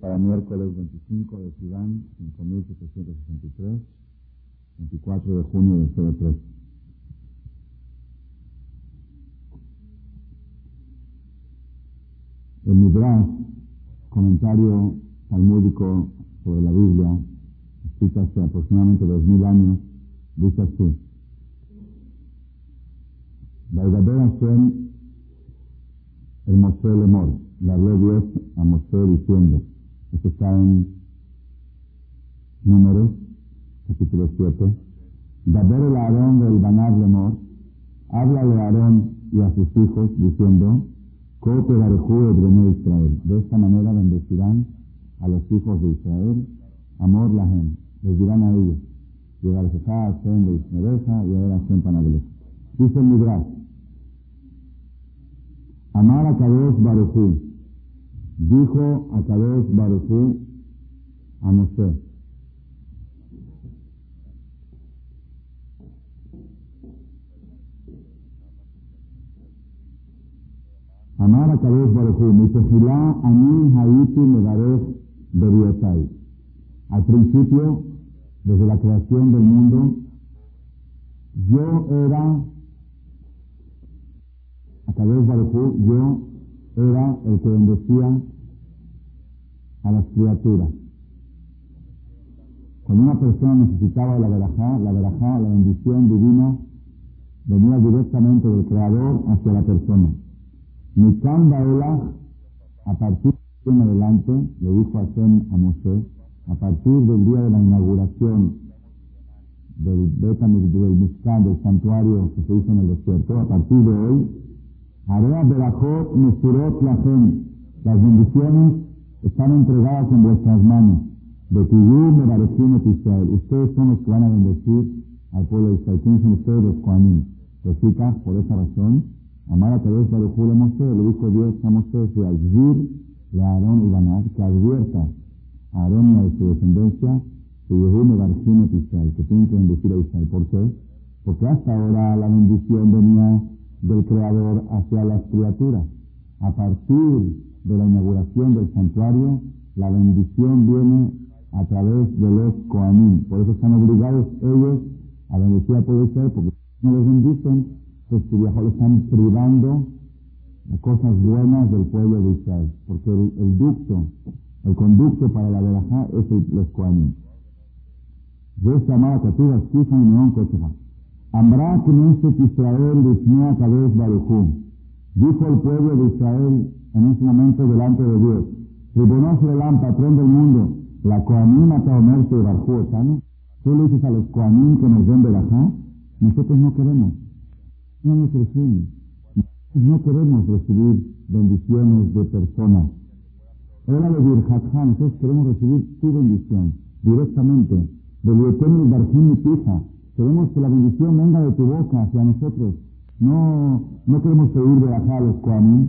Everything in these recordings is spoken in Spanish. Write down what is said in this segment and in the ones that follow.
para miércoles 25 de Sudán, 5763, 24 de junio del 03. El Midrash, comentario talmúdico sobre la Biblia, escrito hace aproximadamente 2000 años, dice así. Valgador Hashem, el Moshe Lemor, le habló Dios a Moshe diciendo, esto está en Números, capítulo 7. Daber el Aarón del Banad Lemor, háblale a Aarón y a sus hijos diciendo, Cope de Israel. De esta manera bendecirán a los hijos de Israel, amor la gente. Les dirán a ellos, Yegarjejá, Hashem de Ismereja y ahora Hashem Panagles. Dice el Midrash, Amar a Kadosh Baruchú. Dijo a Kadosh Baruchú a Moshe, Amar a Kadosh Baruchú, mi tefilá ani haiti megarech beriotai. Al principio, desde la creación del mundo, yo era, a Baruchú, yo era el que bendecía a las criaturas. Cuando una persona necesitaba la verajá, la verajá, la bendición divina, venía directamente del Creador hacia la persona. Mikan Baelach, a partir de en adelante, le dijo Hashem a Moshe, a partir del día de la inauguración del Betamik, del Mishkan, del santuario que se hizo en el desierto, a partir de hoy, haré a Berajot Mesurot Lachem, las bendiciones están entregadas en vuestras manos. De Tibú Mebarechim et Israel. Ustedes son los que van a bendecir al pueblo de Israel. ¿Quiénes son ustedes los Koanim? Los por esa razón, Amar a través de le Moshe, le dijo Dios a Moshe, se advir a Aarón y Banat, que advierta a Aarón y a su descendencia, que Yehú Mebarchim Israel, que tienen que bendecir a Israel. ¿Por qué? Porque hasta ahora la bendición venía del Creador hacia las criaturas. A partir de la inauguración del santuario, la bendición viene a través de los Koanim. Por eso están obligados ellos a bendecir a todo Israel, porque no les bendicen, pues que le están privando cosas buenas del pueblo de Israel, porque el, ducto, el conducto para la verajá es el, los coanim. Yo llamaba escuchan y no Ambrá Knesset Israel Lishnea Kadesh Baruchum. Dijo el pueblo de Israel en ese momento delante de Dios. Tribunoso el patrón del mundo, la Koanim Ataomer Barjú ¿no? Tú le dices a los Koanim que nos den verajá, nosotros no queremos no nos reciben. No queremos recibir bendiciones de personas. Era de Birjathan, nosotros queremos recibir tu bendición directamente. De Eterno Barjim y Pija. Queremos que la bendición venga de tu boca hacia nosotros. No, no queremos pedir de acá a los Koanim.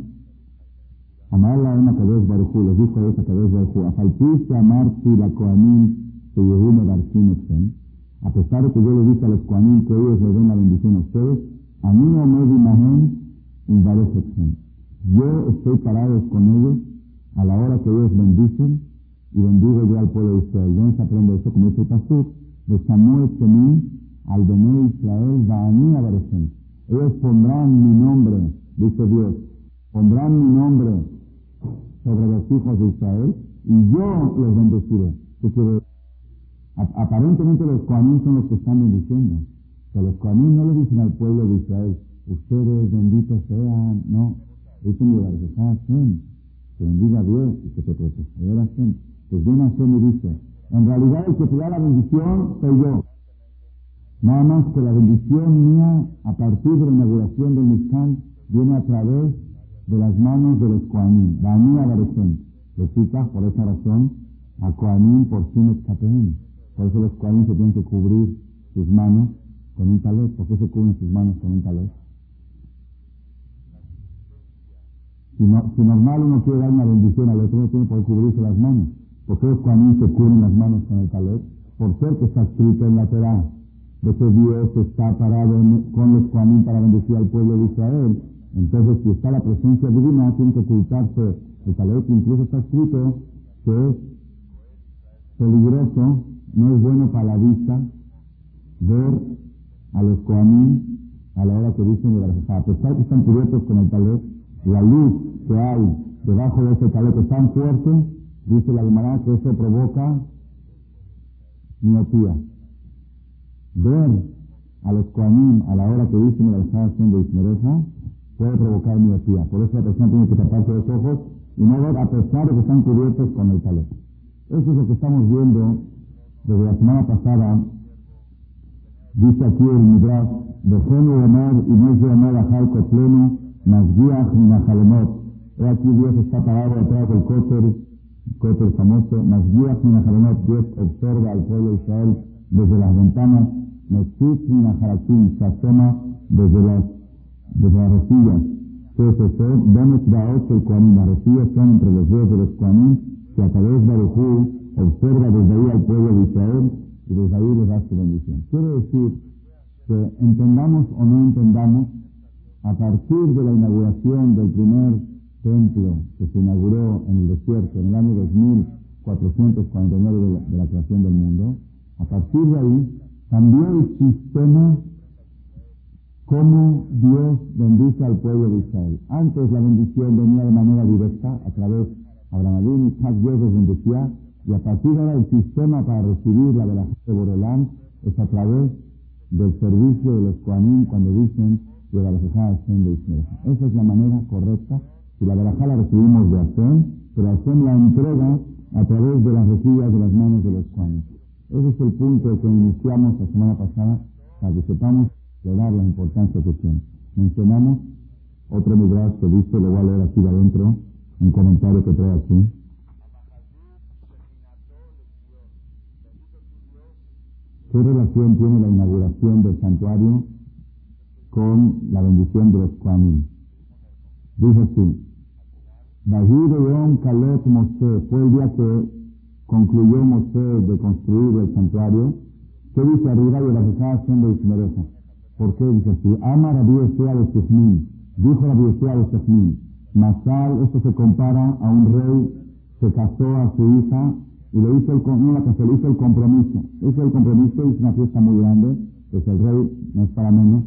Amar la una Kadosh Baruchu, les dijo esa Kadosh Baruchu, a amar si la Koanim se llevó Barjim A pesar de que yo le dije a los Koanim que ellos le den la bendición a ustedes, a mí no en varias. Yo estoy parado con ellos a la hora que ellos bendicen y bendigo yo al pueblo de Israel. Yo no aprendo eso como dice el pastor de Samuel Semín al Bené Israel Baani Abarecen. Ellos pondrán mi nombre, dice Dios, pondrán mi nombre sobre los hijos de Israel y yo los bendeciré. Aparentemente los coanín son los que están bendiciendo. Que los Kohanim no le dicen al pueblo de Israel, ustedes benditos sean, no. Dicen que Hashem, que bendiga a Dios y que te proteja. Pues viene Hashem y dice, en realidad el que te da la bendición soy yo. Nada más que la bendición mía, a partir de la inauguración del Mishkan, viene a través de las manos de los Kohanim. mía Barechem. Los citas por esa razón a Kohanim por Simet Kapeim. Por eso los Kohanim se tienen que cubrir sus manos con un talet, ¿por qué se cubren sus manos con un talet? Si, no, si normal uno quiere dar una bendición al otro, no tiene por cubrirse las manos. ¿Por qué los cuanín se cubren las manos con el talet? Por ser que está escrito en la Torah de Dios está parado con los cuanín para bendecir al pueblo de Israel. Entonces, si está la presencia divina, tiene que ocultarse el talet. Incluso está escrito que es peligroso, no es bueno para la vista ver a los Koanim a la hora que dicen de la A pesar que están cubiertos con el talet, la luz que hay debajo de ese talet es tan fuerte, dice la Gemara que eso provoca miopía. Ver a los Koanim a la hora que dicen de la haciendo Ismereja puede provocar miopía. Por eso la persona tiene que taparse los ojos y no ver a pesar de que están cubiertos con el talet. Eso es lo que estamos viendo desde la semana pasada. Dice aquí el Midrash, de de honor y no de honor a Jalco pleno, Masguiach ni Najalemot. He aquí Dios está parado detrás del Koter, Koter famoso, Masguiach ni Najalemot. Dios observa al pueblo de Israel desde las ventanas, Metzit ni Najarakim, se asoma desde las, desde las rejillas. ¿Qué es eso? Dones Daot y Kuanim. Las rejillas son entre los dedos de los Kuanim que a través de Barujú observa desde ahí al pueblo de Israel y desde ahí les da su bendición. Quiere decir que entendamos o no entendamos, a partir de la inauguración del primer templo que se inauguró en el desierto en el año 2449 de la, de la creación del mundo, a partir de ahí cambió el sistema como Dios bendice al pueblo de Israel. Antes la bendición venía de manera directa a través de Abraham Isaac Dios los bendecía y a partir de ahora el sistema para recibir la verajá de Borolán es a través del servicio de los Koanim cuando dicen que la verajá de Israel. Esa es la manera correcta. Si la verajá la recibimos de Hashem, pero Hashem la entrega a través de las rejillas de las manos de los. Ese es el punto que iniciamos la semana pasada para que sepamos dar la importancia que tiene. Mencionamos otro midrash que dice, lo voy a leer aquí adentro, un comentario que trae aquí. ¿Qué relación tiene la inauguración del santuario con la bendición de los Kuanim? Dice así, Yom Kalot Moshe, fue el día que concluyó Moshe de construir el santuario. ¿Qué dice arriba de la fijación de Ismereja? ¿Por qué dice así? Ama Rabbi Yeshua de Sejmin, dijo Rabbi Yeshua de Sejmin, Masal, esto se compara a un rey que casó a su hija y le hizo el, no la casó, le hizo el compromiso. Hizo el compromiso, hizo una fiesta muy grande, pues el rey no es para menos.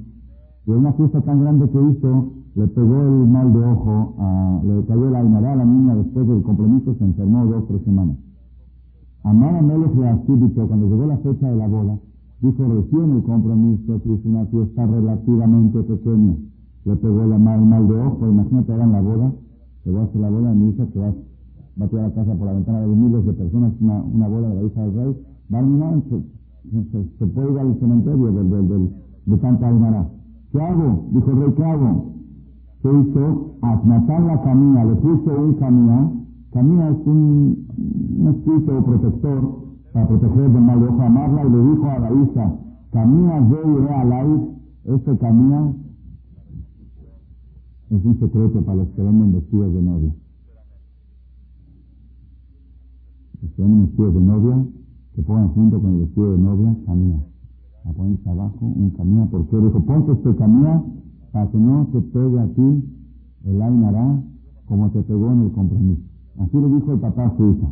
Y una fiesta tan grande que hizo, le pegó el mal de ojo, a, le cayó la almada a la niña después del compromiso, se enfermó dos o tres semanas. Amar a Melech le cuando llegó la fecha de la boda, dijo recién el compromiso, que hizo una fiesta relativamente pequeña le pegó la mal, mal de ojo, imagínate ahora la boda, se va a la boda de mi hija, que va, va a tirar la casa por la ventana de miles de personas, una, una boda de la hija del rey, va a se, se, puede ir al cementerio del, del, del, de Santa Almará. ¿Qué hago? Dijo el rey, ¿qué hago? ¿Qué hizo? matar la camina, le puso un camina, camina es un, un escrito protector para proteger del mal de ojo, amarla y le dijo a la hija, camina, ve y ve al aire, este camina es un secreto para los que venden vestidos de novia. Los que venden vestidos de novia, que pongan junto con el vestido de novia, camina. La ponen abajo, un camina, porque dijo, ponte este camina para que no se pegue a ti el ainará como te pegó en el compromiso. Así lo dijo el papá a su hija.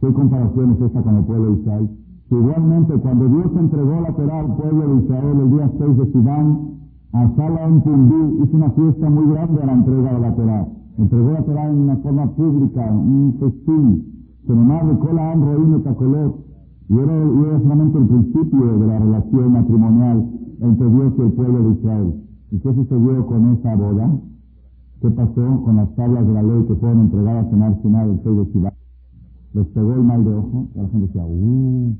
¿Qué comparación es esta con el pueblo de Israel? igualmente cuando Dios entregó la Torah al pueblo de Israel el día 6 de Sidán, Asala en Tundú hizo una fiesta muy grande a la entrega de la Torah. Entregó la Torah en una forma pública, un festín. Se llamaba Cola Amro Tacolot. Y y era solamente el principio de la relación matrimonial entre Dios y el pueblo de Israel. ¿Y qué sucedió con esa boda? ¿Qué pasó con las tablas de la ley que fueron entregadas en Arsenal el 6 de? Les pegó el mal de ojo y la gente decía, ¡uh!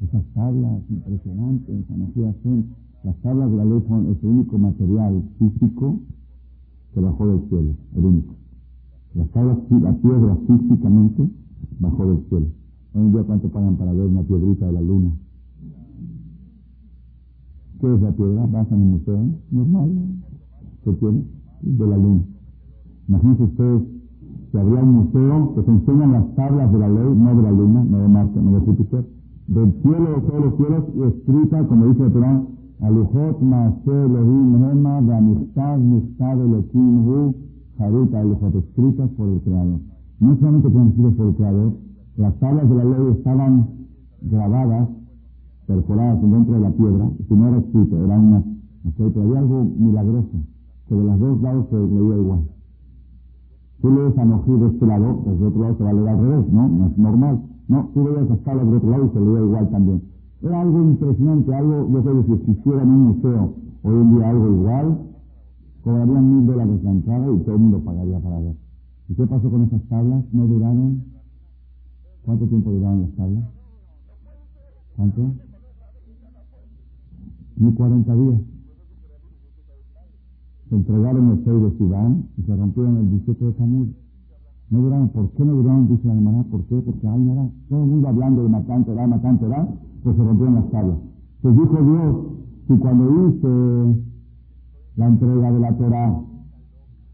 Esas tablas impresionantes, son las tablas de la ley son el único material físico que bajó del cielo, el único. Las tablas, la piedra físicamente bajó del cielo. Hoy en día, ¿cuánto pagan para ver una piedrita de la luna? ¿Qué es la piedra? ¿Vas en un museo? Normal. ¿Qué tiene? De la luna. Imagínense ustedes que había un museo que se enseñan las tablas de la ley, no de la luna, no de Marte, no de Júpiter, del cielo de todos los cielos y escrita, como dice el Corán, Alujot Maaseh Elohim Hema Danistad Mistad Elohim Hu Harut Alujot, escritas por el Creador. No solamente conocidas por el Creador, las tablas de la ley estaban grabadas, perforadas dentro de la piedra, y no era escrito, era una... Okay, pero había algo milagroso, que de los dos lados se leía igual. Tú lees a de este lado, pues de otro lado se va a leer al revés, ¿no? No es normal. No, tú lees las tablas de otro lado y se leía igual también. Era algo impresionante, algo, yo creo que si existiera en un museo hoy en día algo igual, cobrarían mil dólares la entrada y todo el mundo pagaría para ver. ¿Y qué pasó con esas tablas? ¿No duraron? ¿Cuánto tiempo duraron las tablas? ¿Cuánto? Ni 40 días. Se entregaron el 6 de Sudán y se rompieron el 17 de Tamuz. No duraron. ¿Por qué no duraron? Dice la hermana. ¿Por qué? Porque hay nada. Todo el mundo hablando de Matán Torah, Matán Torah, pues se rompieron las tablas. Pues dijo Dios, si cuando hice la entrega de la Torah,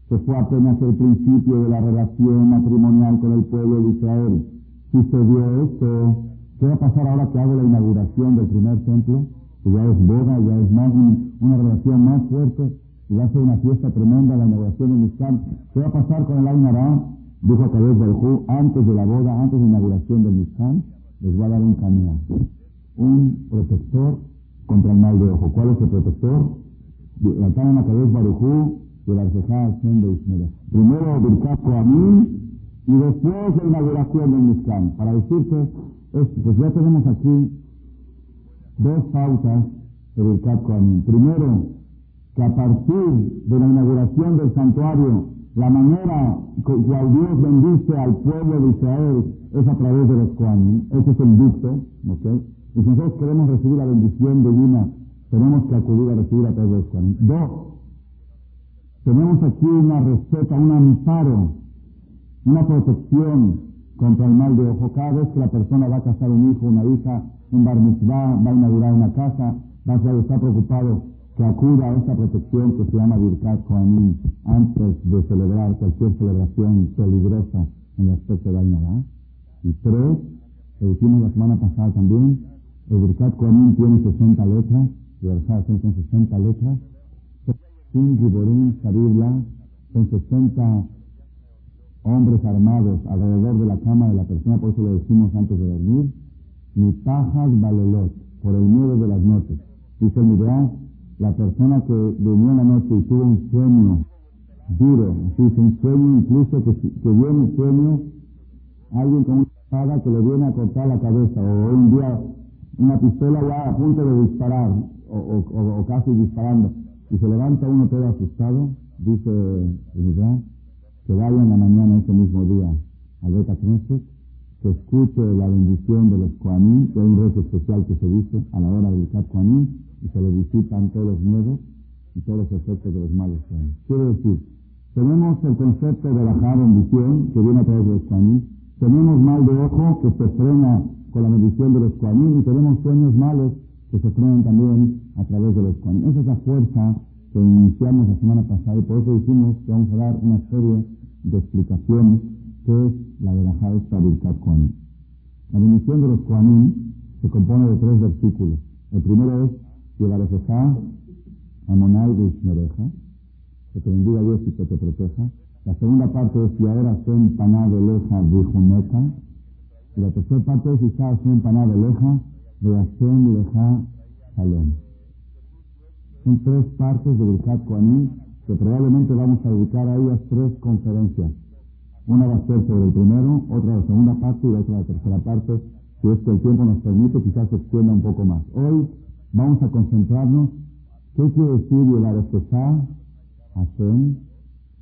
que fue apenas el principio de la relación matrimonial con el pueblo de Israel, si se dio esto, ¿qué va a pasar ahora que hago la inauguración del primer templo? Que ya es boda, ya es más una relación más fuerte, y ser una fiesta tremenda la inauguración del Mishkan. ¿Qué va a pasar con el Ainara? Dijo del Baruj antes de la boda, antes de la inauguración del Mishkan, les va a dar un camino, un protector contra el mal de ojo. ¿Cuál es el protector? La Tana Kadesh Barujú y la Arjejá de Ismael. Primero Birkat Koamin y después la inauguración del Mishkan. Para decirte, esto, pues ya tenemos aquí dos pautas de Birkat Koamin. Primero, que a partir de la inauguración del santuario, la manera cual Dios bendice al pueblo de Israel es a través de los Koanim. Ese es el dicto, ¿ok? Y si nosotros queremos recibir la bendición divina, tenemos que acudir a recibir a través de los Koanim. Dos, tenemos aquí una receta, un amparo, una protección contra el mal de ojo. Cada vez que la persona va a casar un hijo, una hija, un bar mitzvah, va a inaugurar una casa, va a estar preocupado que acuda a esta protección que se llama Birkat Kohanim antes de celebrar cualquier celebración peligrosa en el aspecto de la Y tres, lo dijimos la semana pasada también, el Birkat Kohanim tiene 60 letras, y el son 60 letras, son 60 hombres armados alrededor de la cama de la persona, por eso lo decimos antes de dormir, ni pajas balolot, por el miedo de las noches. Dice el la persona que durmió la noche y tuvo un sueño duro, así un sueño incluso que, que vio un sueño alguien con una espada que le viene a cortar la cabeza, o un día una pistola ya a punto de disparar, o, casi disparando, y se levanta uno todo asustado, dice el que vaya en la mañana ese mismo día al Beta Knesset, que escuche la bendición de los Koanim, que hay un rezo especial que se dice a la hora del Kat Koanim, y se le visitan todos los miedos y todos los efectos de los malos sueños. Quiere decir, tenemos el concepto de la bendición que viene a través de los Koanim, tenemos mal de ojo que se frena con la bendición de los Koanim y tenemos sueños malos que se frenan también a través de los Koanim. Esa es la fuerza que iniciamos la semana pasada y por eso dijimos que vamos a dar una serie de explicaciones que es la de la esta Koanim. La bendición de los Koanim se compone de tres versículos. El primero es Yevarefeja, Amonai de Ismereja, que te bendiga Dios y que te proteja. La segunda parte es ahora Sen Paná de Leja de Y la tercera parte es Isa Sen Paná de Leja de Hashem Leja Shalom. Son tres partes de Birkat Koanim que probablemente vamos a dedicar a ellas tres conferencias. Una va a ser sobre el primero, otra la segunda parte y otra la tercera parte. Si es que el tiempo nos permite, quizás se extienda un poco más. Hoy vamos a concentrarnos. ¿Qué quiere decir llevar a Hashem,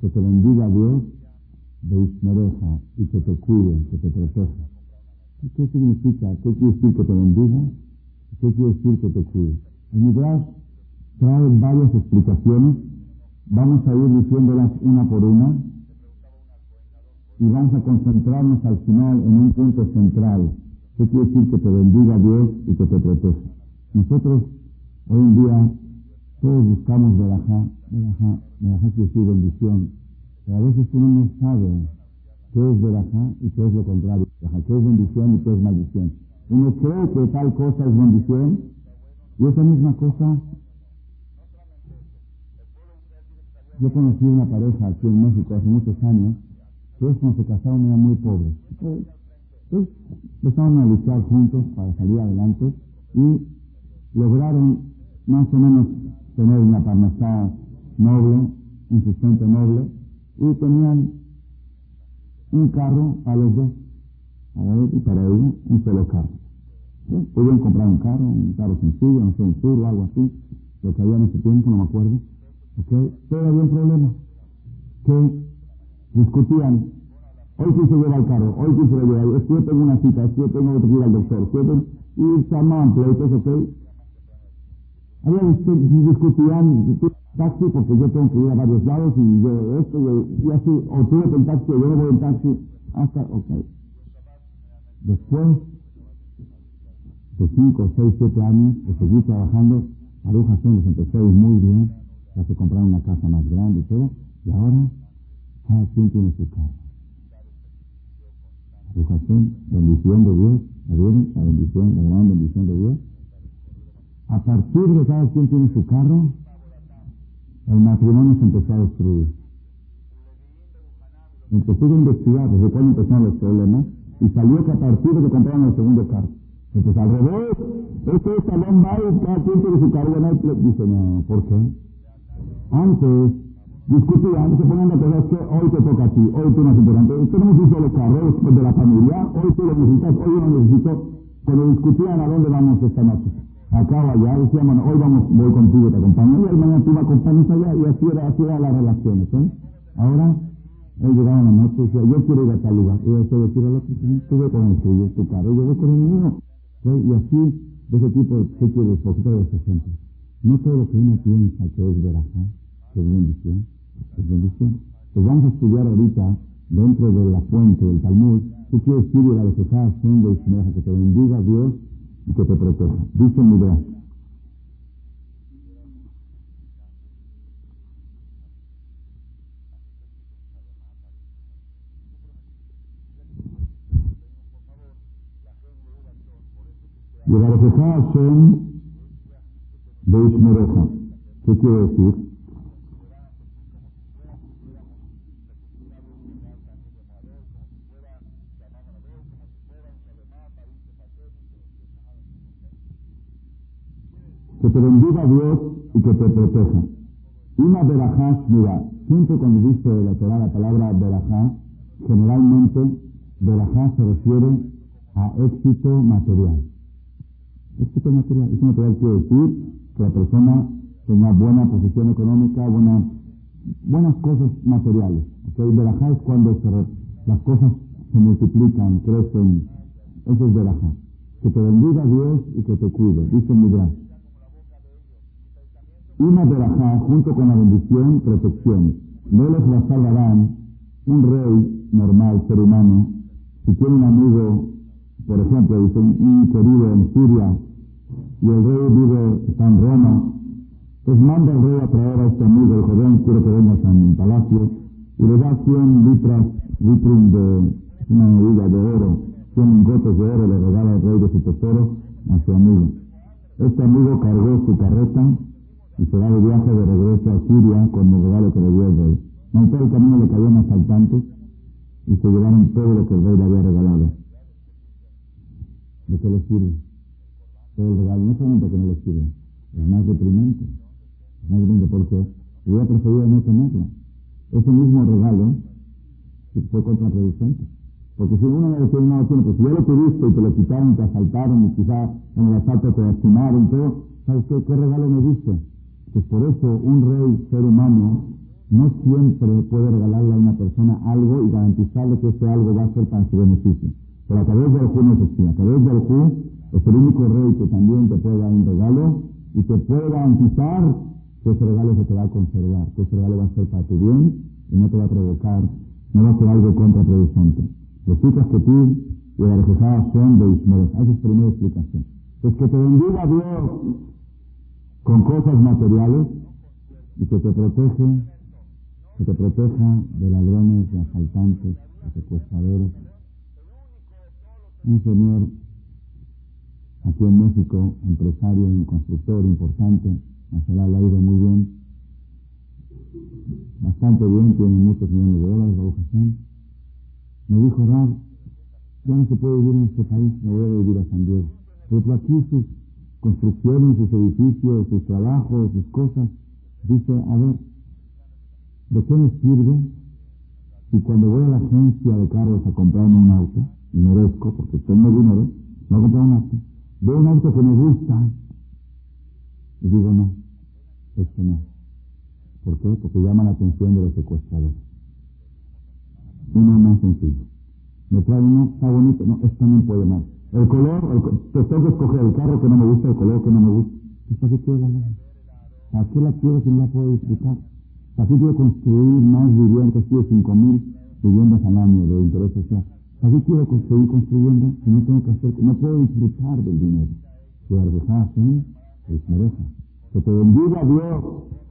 que te bendiga Dios, de Ismereja, y que te cuide, que te proteja? ¿Qué significa? ¿Qué quiere decir que te bendiga? ¿Qué quiere decir que te cuide? El Midrash trae varias explicaciones. Vamos a ir diciéndolas una por una y vamos a concentrarnos al final en un punto central. ¿Qué quiere decir que te bendiga Dios y que te proteja? Nosotros hoy en día todos buscamos verajá, verajá, verajá quiere decir bendición, pero a veces uno no sabe qué es verajá y qué es lo contrario, qué es bendición y qué es maldición. Uno cree que tal cosa es bendición y esa misma cosa yo conocí una pareja aquí en México hace muchos años, que cuando se casaron eran muy pobres. Entonces, empezaron a luchar juntos para salir adelante y lograron más o menos tener una parnasá noble, un sustento noble, y tenían un carro a los dos, para él y para ella, un solo carro. Podían comprar un carro, un carro sencillo, un sur algo así, lo que había en ese tiempo, no me acuerdo. ¿Okay? Pero había un problema, que discutían, hoy quién se lleva el carro, hoy quién se lo lleva, es que yo tengo una cita, es que yo tengo que ir al doctor, y se armaban pleitos, ¿ok? Había discutían, taxi porque yo tengo que ir a varios lados y yo esto y, así, o tú en taxi o yo voy en taxi, hasta, ok. Después de 5, 6, 7 años de seguir trabajando, Aruja les empezó a muy bien, ya se compraron una casa más grande y todo, y ahora cada quien tiene su casa. Aruja bendición de Dios, ¿la vieron? La bendición, la gran bendición de Dios. A partir de cada quien tiene su carro, el matrimonio se empezó a destruir. Empezó a investigar desde cuándo empezaron los problemas y salió que a partir de que compraron el segundo carro. Entonces, al revés, este es salón va y cada quien tiene su carro. Dice, no, ¿por qué? Antes, discutían, se ponían de acuerdo que hoy te toca a ti, hoy tú no es importante. Tenemos un solo carro, es de la familia, hoy tú lo necesitas, hoy yo lo necesito. Cuando discutían a dónde vamos esta noche o allá, decíamos, hoy vamos, voy contigo, te acompaño, y mañana tú me acompañas allá, y así era, así era la relación, ¿sí? Ahora, él llegaba en la noche y decía, yo quiero ir a tal lugar, y se decía al otro, tú ve con el tuyo, tu carro, yo voy con el mío, ¿sí? y así, de ese tipo, ¿qué quieres? Poquito de ese gente. No todo lo que uno piensa que es verajá, que es bendición, es bendición. Pues vamos a estudiar ahorita, dentro de la fuente del Talmud, ¿qué quiere decir de la de siendo y que te bendiga Dios que te proteja. Dice Midrash. Yevarejeja Hashem Beishmereja. ¿Qué quiere decir? Que te bendiga Dios y que te proteja. Una verajá mira, siempre cuando dice la Torah la palabra verajá, generalmente verajá se refiere a éxito material. Éxito material, éxito material quiere decir que la persona tenga buena posición económica, buena, buenas cosas materiales. ¿okay? Verajá es cuando las cosas se multiplican, crecen. Eso es verajá. Que te bendiga Dios y que te cuide. Dice Midrash. Una verajá junto con la bendición, protección. No les la salvarán un rey normal, ser humano, si tiene un amigo, por ejemplo, dice un querido en Siria, y el rey vive, en Roma, pues manda el rey a traer a este amigo, el joven, quiero que vengas a mi palacio, y le da 100 litras, litrum de una medida de oro, 100 lingotes de oro, le regala al rey de su tesoro a su amigo. Este amigo cargó su carreta y se va de viaje de regreso a Siria con el regalo que le dio el rey. En todo el camino le cayeron asaltantes y se llevaron todo lo que el rey le había regalado. ¿De qué le sirve? Todo el regalo, no solamente que no le sirve, es más deprimente. Es más deprimente porque hubiera preferido no tenerlo. Ese mismo regalo fue contraproducente. Porque si uno me decía, tiene, pues si ya lo tuviste y te lo quitaron, te asaltaron y quizás en el asalto te lastimaron todo, ¿sabes qué? ¿Qué regalo me diste? Pues por eso un rey, ser humano, no siempre puede regalarle a una persona algo y garantizarle que ese algo va a ser para su beneficio. Pero a través del Ju no es así. A través del Ju es el único rey que también te puede dar un regalo y te puede garantizar que ese regalo se te va a conservar, que ese regalo va a ser para tu bien y no te va a provocar, no va a ser algo contraproducente. Los que tú y la son de Ismael. Esa es la primera explicación. Pues que te bendiga Dios con cosas materiales y que te protege, que te proteja de ladrones, de asaltantes, de secuestradores. Un señor aquí en México, empresario, un constructor importante, Marcela le ha ido muy bien, bastante bien, tiene muchos millones de dólares, de Me dijo, Rab, ya no se puede vivir en este país, me voy a vivir a San Diego. Pero aquí sus construcciones, sus edificios, sus trabajos, sus cosas, dice, a ver, ¿de qué me sirve si cuando voy a la agencia de carros a comprarme un auto, y merezco, porque tengo dinero, no comprar un auto, veo un auto que me gusta, y digo, no, este no. ¿Por qué? Porque llama la atención de los secuestradores. Uno más sencillo. Me trae uno, está bonito, no, esto no puede más. El color, el, te tengo que escoger el carro que no me gusta, el color que no me gusta. ¿Y para qué quiero la ¿Para qué la quiero si no la puedo disfrutar? ¿Para qué quiero construir más viviendas? Quiero 5.000 viviendas al año de interés social. ¿Para qué quiero construir construyendo si no tengo que hacer, no puedo disfrutar del dinero? Si ardejasen, es mereja. Que te bendiga Dios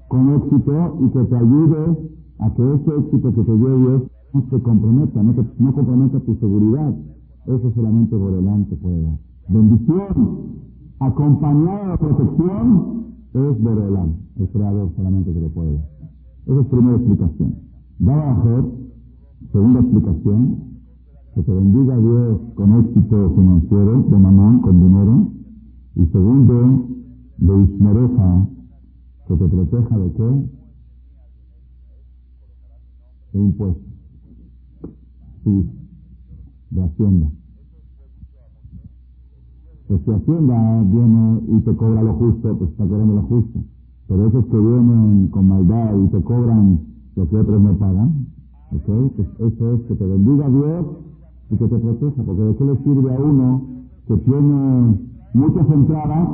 con éxito y que te ayude a que ese éxito que te dio Dios no te comprometa, no, te, no comprometa tu seguridad. Eso solamente por delante puede dar. Bendición acompañada de protección es Borelán, el creador solamente que lo puede dar. Esa es primera explicación. Va a segunda explicación, que te bendiga Dios con éxito financiero, de mamón, con dinero. Y segundo, de Ismereja, que te proteja de qué? De impuestos. Sí, de Hacienda. Pues si Hacienda viene y te cobra lo justo, pues está cobrando lo justo. Pero esos que vienen con maldad y te cobran lo que otros no pagan, ¿ok? Pues eso es que te bendiga Dios y que te proteja, porque de qué le sirve a uno que tiene muchas entradas,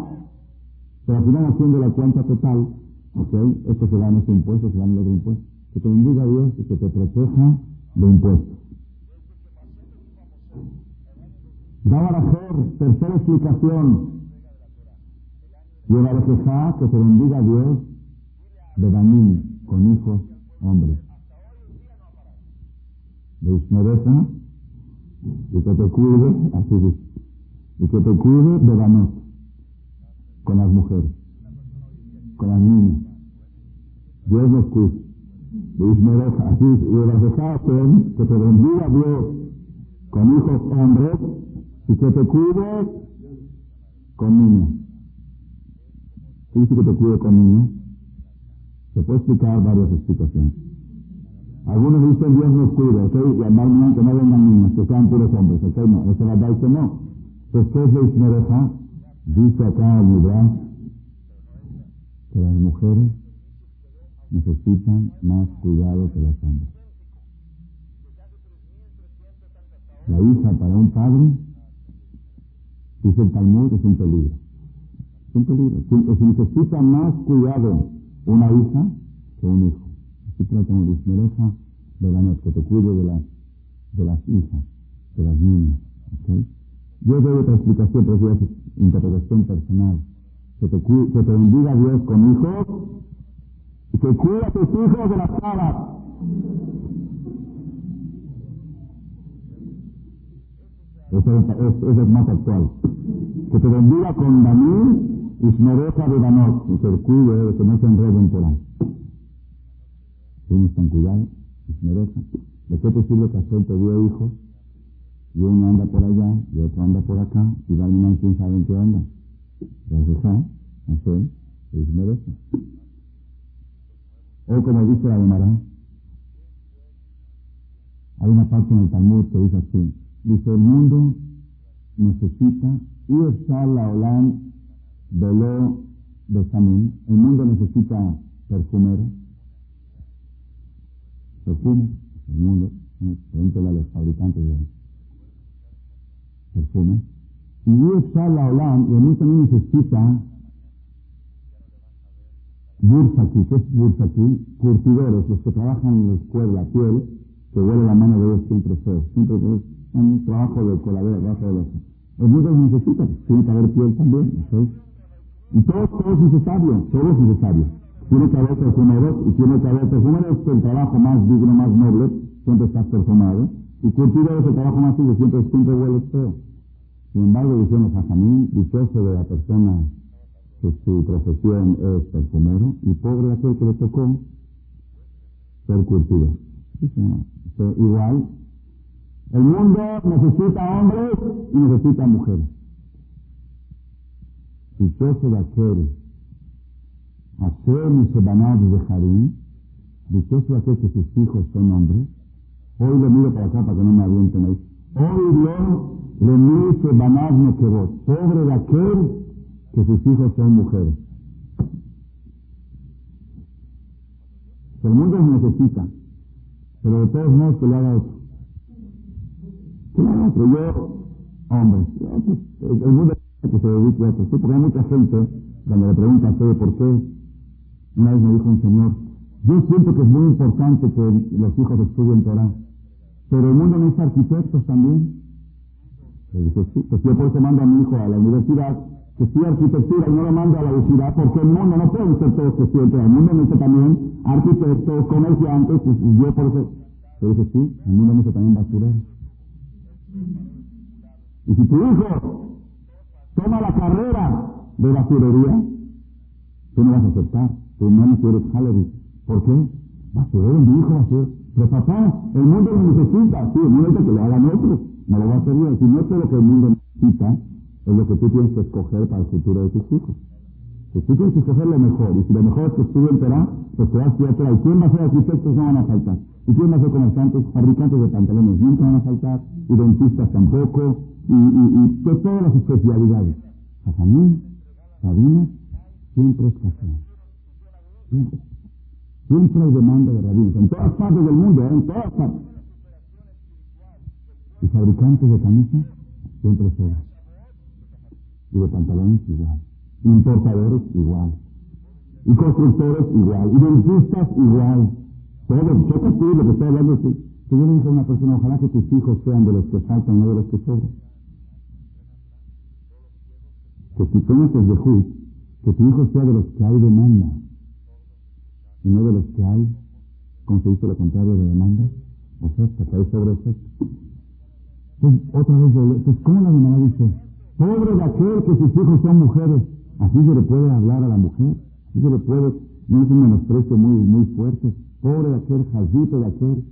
pero al final haciendo la cuenta total, ¿ok? Esto se da en este impuesto, se da en el otro impuesto. Que te bendiga Dios y que te proteja de impuestos. Hacer tercera explicación. Y una queja que te bendiga Dios de Banín, con hijos hombres. De Ismereza, y que te cuide, así dice, y que te cuide de Banot, con las mujeres, con las niñas. Dios los cuide. De Ismereza, así, y de la que te bendiga Dios con hijos hombres, y que te cuide con niños. ¿Qué dice que te cuide con niños? Se puede explicar varias explicaciones. Algunos dicen Dios nos cuida, ¿ok? Y al que no vengan niños, que sean puros hombres, ¿ok? No, eso es verdad que no. Pues ¿qué es Ismereja? Dice acá el Midrash que las mujeres necesitan más cuidado que los hombres. La hija para un padre Dice el Talmud, es un peligro. Es un peligro. Se, necesita más cuidado una hija que un hijo. Así tratamos de Ismereja de la noche, que te cuide de las, de las hijas, de las niñas. ¿okay? Yo doy otra explicación, pero es interpretación personal. Que te, que te bendiga Dios con hijos y que cuida a tus hijos de las caras. Eso, es más actual. Que te bendiga con Daniel y Smereja de Danot, y que cuide de que no se enreden por ahí. Tienes con cuidado, Ismereja. ¿De qué te sirve que Hashem te dio hijos? Y uno anda por allá, y otro anda por acá, y va a quién sabe en qué anda. Gracias a Hashem, Ismereja. O como dice la Gemara, hay una parte en el Talmud que dice así, Dice, el mundo necesita, la lo de Samin, el mundo necesita perfumeros, perfumes, el mundo, pregúntale a los fabricantes de perfumes, y la Olam, y el mundo también necesita bursaki, ¿qué es bursaki? Curtidores, los que trabajan en la escuela, piel, que huele la mano de ellos siempre feo, siempre un trabajo de coladera debajo de los... El mundo necesita, tiene que haber piel también, Y todo, todo es necesario, todo es necesario. Tiene que haber perfumeros y tiene que haber perfumeros el trabajo más digno, más noble, siempre estás perfumado. Y cultivo es el trabajo más digno, siempre, siempre huele feo. Sin embargo, decimos a Jamín, dichoso de la persona que su profesión es perfumero, y pobre aquel que le tocó ser curtido. igual, El mundo necesita hombres y necesita mujeres. Dichoso de aquel, hacer mis sebanados de jardín, dichoso aquel que sus hijos son hombres. Hoy le miro para acá para que no me avienten ahí. Hoy Dios le mire sebanados que vos, pobre de aquel que sus hijos son mujeres. El mundo necesita, pero de todos modos que lo haga Que lo haga otro. Yo, hombre, el mundo que se dedique a otro. Sí, porque hay mucha gente, cuando le pregunta a usted por qué, una vez me dijo un señor, yo siento que es muy importante que los hijos estudien Torah, pero el mundo necesita arquitectos también. Le dije, sí, pues yo por eso mando a mi hijo a la universidad que estudia arquitectura y no lo mando a la universidad, porque el mundo no puede ser todos que estudien el mundo necesita también arquitectos, comerciantes, y yo por eso, le dije, sí, el mundo necesita también basureros. Y si tu hijo toma la carrera de basurería, tú no vas a aceptar, tu hermano eres Hallery. ¿Por qué? Basurero, mi hijo basurero. Pero papá, el mundo lo necesita, sí, el mundo que lo hagan otros, no lo va a hacer yo. Si no es lo que el mundo necesita, es lo que tú tienes que escoger para el futuro de tus hijos. Si tú tienes que escoger lo mejor, y si lo mejor es que estudien Torah, pues te vas a estudiar Torah. ¿Y quién va a ser arquitectos? No van a faltar. ¿Y quién va a ser comerciantes? Fabricantes de pantalones nunca van a faltar, y dentistas tampoco, y, todas las especialidades. Jajamín, rabinos, siempre es. Siempre. Siempre hay demanda de rabinos, en todas partes del mundo, ¿eh? en todas partes. Y fabricantes de camisas, siempre son y de pantalones igual, importadores igual, y constructores igual, y dentistas igual. Todos, yo te lo que estoy hablando, que, yo le dije a una persona, ojalá que tus hijos sean de los que faltan, no de los que sobran. Que si tú no te de que tu hijo sea de los que hay demanda, y no de los que hay, como se dice lo contrario de demanda, oferta, que hay sobre oferta. Pues otra vez, pues ¿cómo la demanda dice? Pobre de aquel que sus hijos son mujeres. Así se le puede hablar a la mujer. Así se le puede, no es un menosprecio muy, muy fuerte. Pobre de aquel, jazito de aquel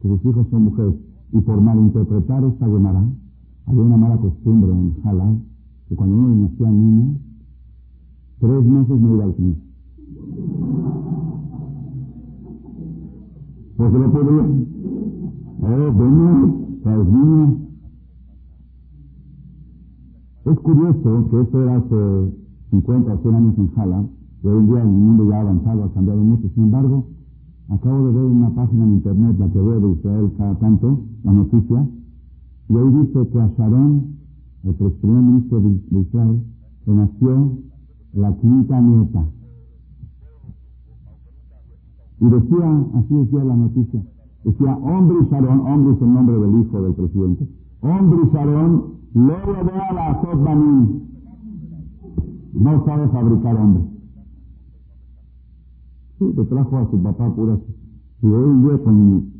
que sus hijos son mujeres. Y por malinterpretar esta Gemara, había una mala costumbre en Halal, que cuando uno nacía niño, tres meses no iba al club. Porque lo podía. Oh, ven, los niños es curioso que esto era hace 50 o 100 años en Jala, y hoy en día el mundo ya ha avanzado, ha cambiado mucho. Sin embargo, acabo de ver una página en internet, la que veo de Israel cada tanto, la noticia, y ahí dice que a Sharon, el primer ministro de, Israel, le nació la quinta nieta. Y decía, así decía la noticia, decía, hombre Sharon, hombre es el nombre del hijo del presidente, hombre Sharon Luego ve a la. No sabe fabricar hombres. Sí, te trajo a su papá pura. Y hoy en día con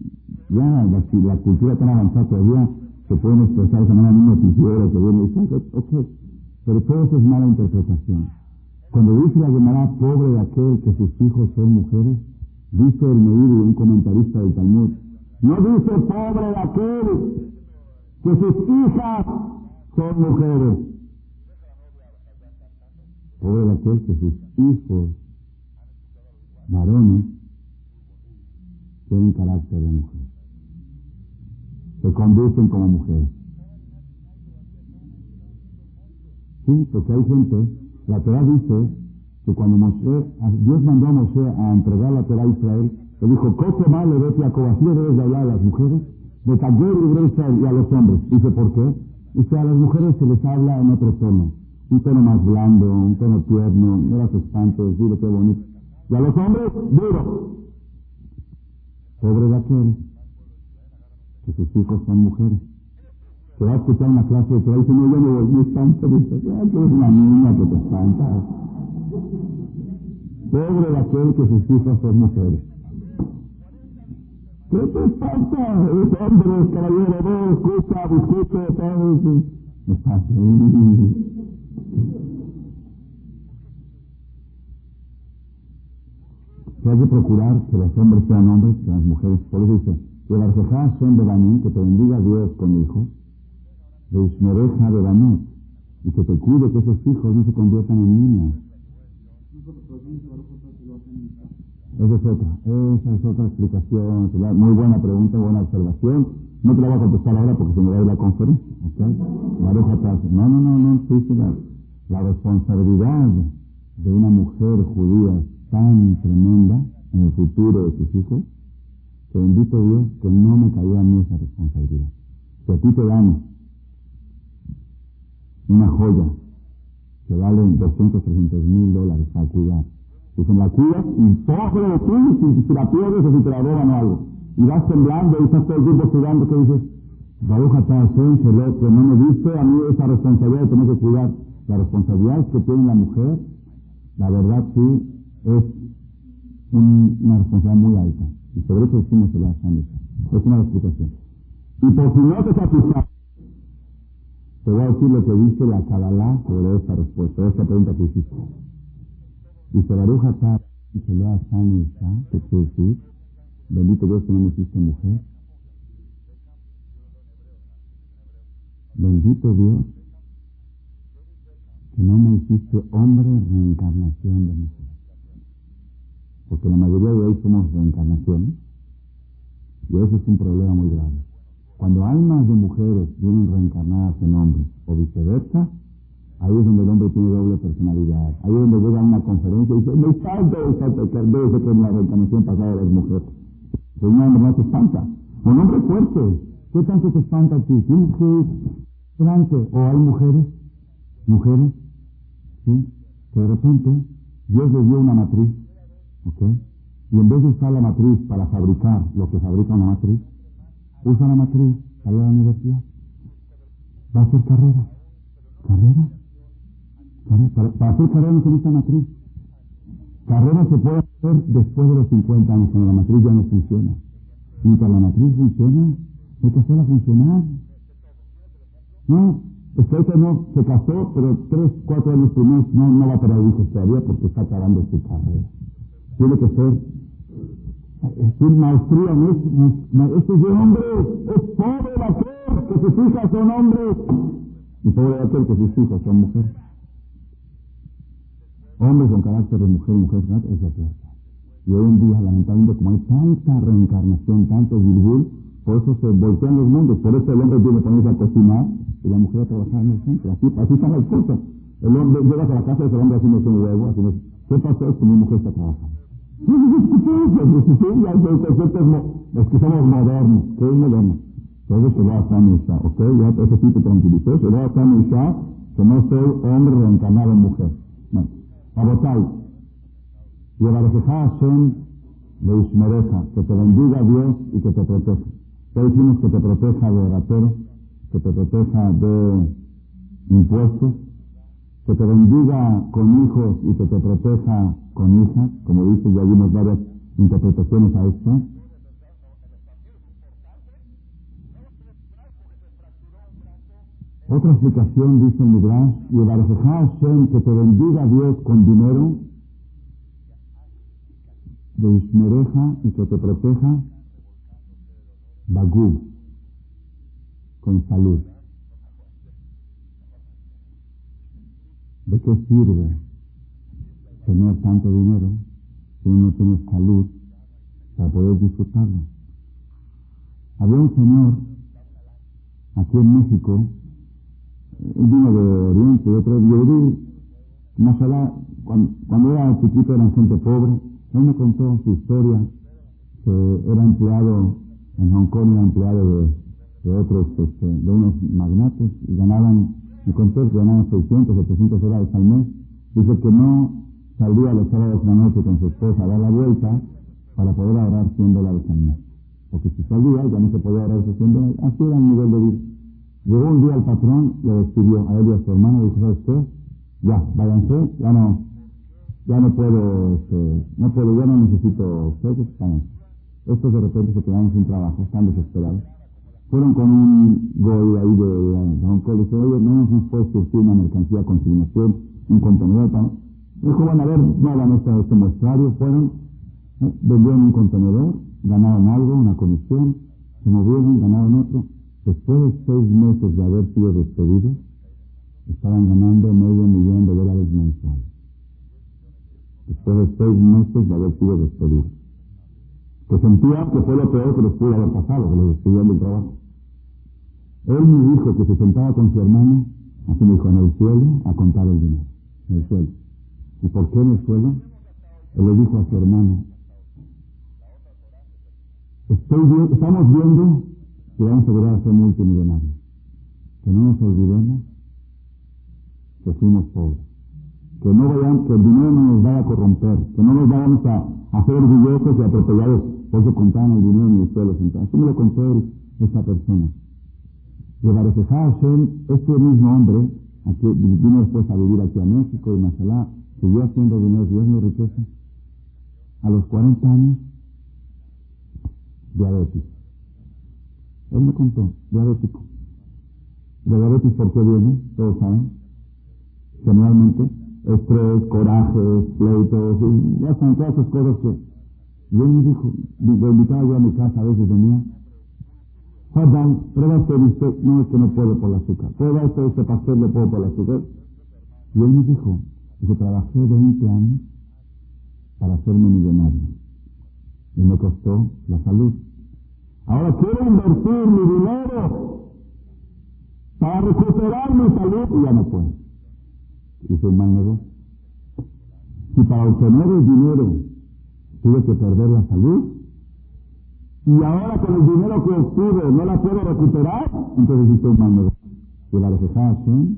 ya la, la cultura tan avanzada todavía se pueden expresar de manera muy noticiera que viene y ok, pero todo eso es mala interpretación. Cuando dice la Gemara, pobre de aquel que sus hijos son mujeres, dice el Meiri, un comentarista del Talmud, no dice pobre de aquel que sus hijas son mujeres. Pobre aquel que sus hijos varones tienen carácter de mujer. Se conducen como mujeres. Sí, porque hay gente, la Torah dice que cuando Moshe, Dios mandó a Moshe a entregar la Torah a Israel, le dijo, ¿qué mal ves a así debes de hablar a las mujeres? De taller y a los hombres. Dice, ¿por qué? Dice, a las mujeres se les habla en otro tono. Un tono más blando, un tono tierno, no las espantes, dile qué bonito. Y a los hombres, duro. Pobre de aquel que sus hijos son mujeres. Se va a escuchar una clase de que dice, no, yo me espanto. Dice, ah, que es una niña que te espanta. Pobre de aquel que sus hijos son mujeres. ¿Qué te pasa? Es hombre, caballero, no, escucha, escucha, todo Me pasa. hay que procurar que los hombres sean hombres, que las mujeres, por eso dice, Y el arjejá son de Banín, que te bendiga Dios con hijos, de Ismereja de Banot, y que te cuide que esos hijos no se conviertan en niños. Esa es otra, esa es otra explicación, muy buena pregunta, buena observación. No te la voy a contestar ahora porque se me va a ir la conferencia, ¿ok? No, no, no, no, sí, sí, la, responsabilidad de una mujer judía tan tremenda en el futuro de sus hijos, que bendito Dios que no me cayó a mí esa responsabilidad. Si a ti te dan una joya que vale 200, 300 mil dólares para cuidar, pues en la cuidas y pobre de ti, si, la pierdes o si te la roban o algo, y vas temblando y estás todo el tiempo cuidando, que dices, Baruch que no me diste a mí esa responsabilidad de tener que cuidar. La responsabilidad que tiene la mujer, la verdad sí, es una responsabilidad muy alta. Y sobre eso decimos el Es una explicación. Y por si no te satisface, te voy a decir lo que dice la Kabbalah sobre esta respuesta, esta pregunta que hiciste. Dice Baruch Atar, y se lea San Isha, que quiere decir, bendito Dios que no me hiciste mujer. Bendito Dios no me hiciste hombre reencarnación de mujer porque la mayoría de hoy somos reencarnaciones, y eso es un problema muy grave. Cuando almas de mujeres vienen reencarnadas en hombres, o viceversa, ahí es donde el hombre tiene doble personalidad. Ahí es donde llega una conferencia y dice, me espanta, debe ser que en la reencarnación pasada de las mujeres. Pues una no se espanta. Un hombre fuerte, ¿qué tanto se espanta aquí? Tienes que O hay mujeres, mujeres, ¿sí? que de repente Dios les dio una matriz ¿Ok? Y en vez de usar la matriz para fabricar lo que fabrica una matriz, usa la matriz para ir a la universidad. Va a hacer carrera. ¿Carrera? Para, hacer carrera no se necesita matriz. Carrera se puede hacer después de los 50 años, cuando la matriz ya no funciona. Mientras la matriz funciona, hay que hacerla funcionar. No, usted no se casó, pero tres, cuatro años primero no, no va a tener hijos todavía porque está acabando su carrera tiene que ser es maestría no es, este es de hombre, es pobre el aquel que sus hijas son hombres. Y pobre aquel que sus hijas son mujeres. Hombres con carácter de mujer carácter, es lo Y hoy en día, lamentablemente, como hay tanta reencarnación, tanto virgul, por eso se voltean los mundos, por eso el hombre tiene que ponerse a cocinar y la mujer a trabajar en el centro. Así, así están las cosas. El hombre llega a la casa y el hombre haciendo un huevo, haciendo, ¿qué pasó? Es que mi mujer está trabajando. No los que somos modernos, que es moderno. Entonces se va a San Isha, ¿ok? Ya eso sí te tranquilizó. Se va a San Isha, que no soy hombre reencarnado en mujer. No. Abotay. Y el Arjejá son de Ismereja, que te bendiga Dios y que te proteja. Ya dijimos que te proteja de ratero, que te proteja de impuestos, que te bendiga con hijos y que te proteja con hijas, como dice, ya vimos varias interpretaciones a esto. Otra explicación dice Midrash, y Hashem, que te bendiga Dios con dinero, de Ismereja y que te proteja, Bagú, con salud. ¿De qué sirve tener tanto dinero si uno no tiene salud para poder disfrutarlo? Había un señor aquí en México, vino de Oriente, otro de más allá, cuando, cuando era chiquito eran gente pobre, él me contó su historia, que era empleado en Hong Kong, era empleado de, de otros, este, de unos magnates, y ganaban me contó que ganaba 600 o 300 dólares al mes. Dice que no salía los sábados de la noche con su esposa a dar la vuelta para poder ahorrar 100 dólares al mes. Porque si salía ya no se podía ahorrar esos 100 dólares. Así era el nivel de vida. Llegó un día el patrón, le despidió a él y a su hermano, dijo, ¿sabes qué? Ya, váyanse, ya no, ya no puedo, este, no puedo, ya no necesito ustedes, Estos de repente se quedaron sin trabajo, están desesperados fueron con un goy ahí de Kong, dice, oye, no nos hemos puesto una mercancía a consignación, un contenedor para... Dijo, van a ver, no van a este muestrario, fueron, vendieron un contenedor, ganaron algo, una comisión, se movieron, ganaron otro. Después de seis meses de haber sido despedidos, estaban ganando medio millón de dólares mensuales. Después de seis meses de haber sido despedidos. Se sentía que fue lo peor que les pudo haber pasado, que les despidieron del trabajo. Él me dijo que se sentaba con su hermano, así me dijo, en el suelo, a contar el dinero. En el suelo. ¿Y por qué en el suelo? Él le dijo a su hermano, estamos viendo que vamos a llegar a ser multimillonarios. Que no nos olvidemos que fuimos pobres. Que no vayan, que el dinero no nos vaya a corromper, que no nos vayamos a, hacer orgullosos y atropellados. Por eso contaban el dinero en el suelo sentado. Así me lo contó esa persona. Y Hashem, este mismo hombre, aquí, vino después a vivir aquí a México y Masalá, siguió haciendo dinero, siguió riqueza. A los 40 años, diabetes. Él me contó, diabético. ¿La diabetes por qué viene? Todos saben. Generalmente, estrés, coraje, pleitos, y ya saben todas esas cosas que... Y él me dijo, lo invitaba yo a mi casa, a veces venía, Fadal, prueba este bistec, no es que no puedo por la azúcar. Prueba este, este pastel, no puedo por la azúcar. Y él me dijo, que trabajé 20 años para hacerme millonario. Y me costó la salud. Ahora quiero invertir mi dinero para recuperar mi salud y ya no puedo. Hice un mal negocio. Si para obtener el dinero tuve que perder la salud, y ahora con el dinero que obtuve no la puedo recuperar, entonces mal negocio. Y la Hashem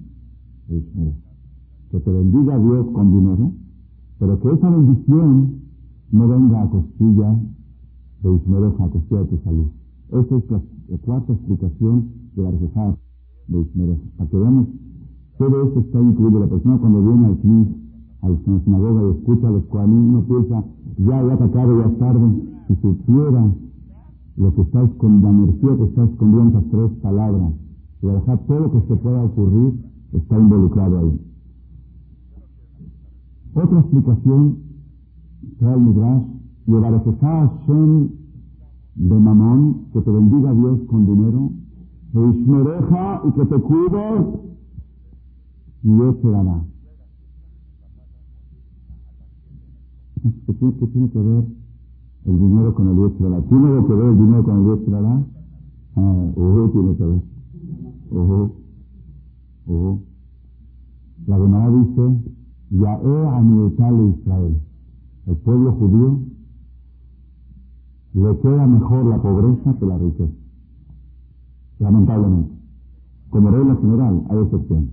que te bendiga Dios con dinero, pero que esa bendición no venga a costilla de Ismael, a costilla de tu salud. Esa es la, cuarta explicación de la reflejada de Ismael. Para que veamos, todo esto está incluido. La persona cuando viene al CNIS, a la sinagoga y escucha a los cuadernos, no piensa, ya, ya está ya tarde. Si supiera lo que está escondiendo, la energía que está escondida en esas tres palabras, y dejar todo lo que se pueda ocurrir, está involucrado ahí. Otra explicación trae el Midrash, y Hashem de mamón, que te bendiga Dios con dinero, que ismereja y que te cuide, y Dios te dará. ¿Qué, tiene que ver el dinero con el dará? ¿Tiene que ver el dinero con el dará? Ah, ojo, tiene que ver. Ojo, ojo. La Gemara dice, Yae a Israel. El pueblo judío le queda mejor la pobreza que la riqueza. Lamentablemente. Como regla general, hay excepciones.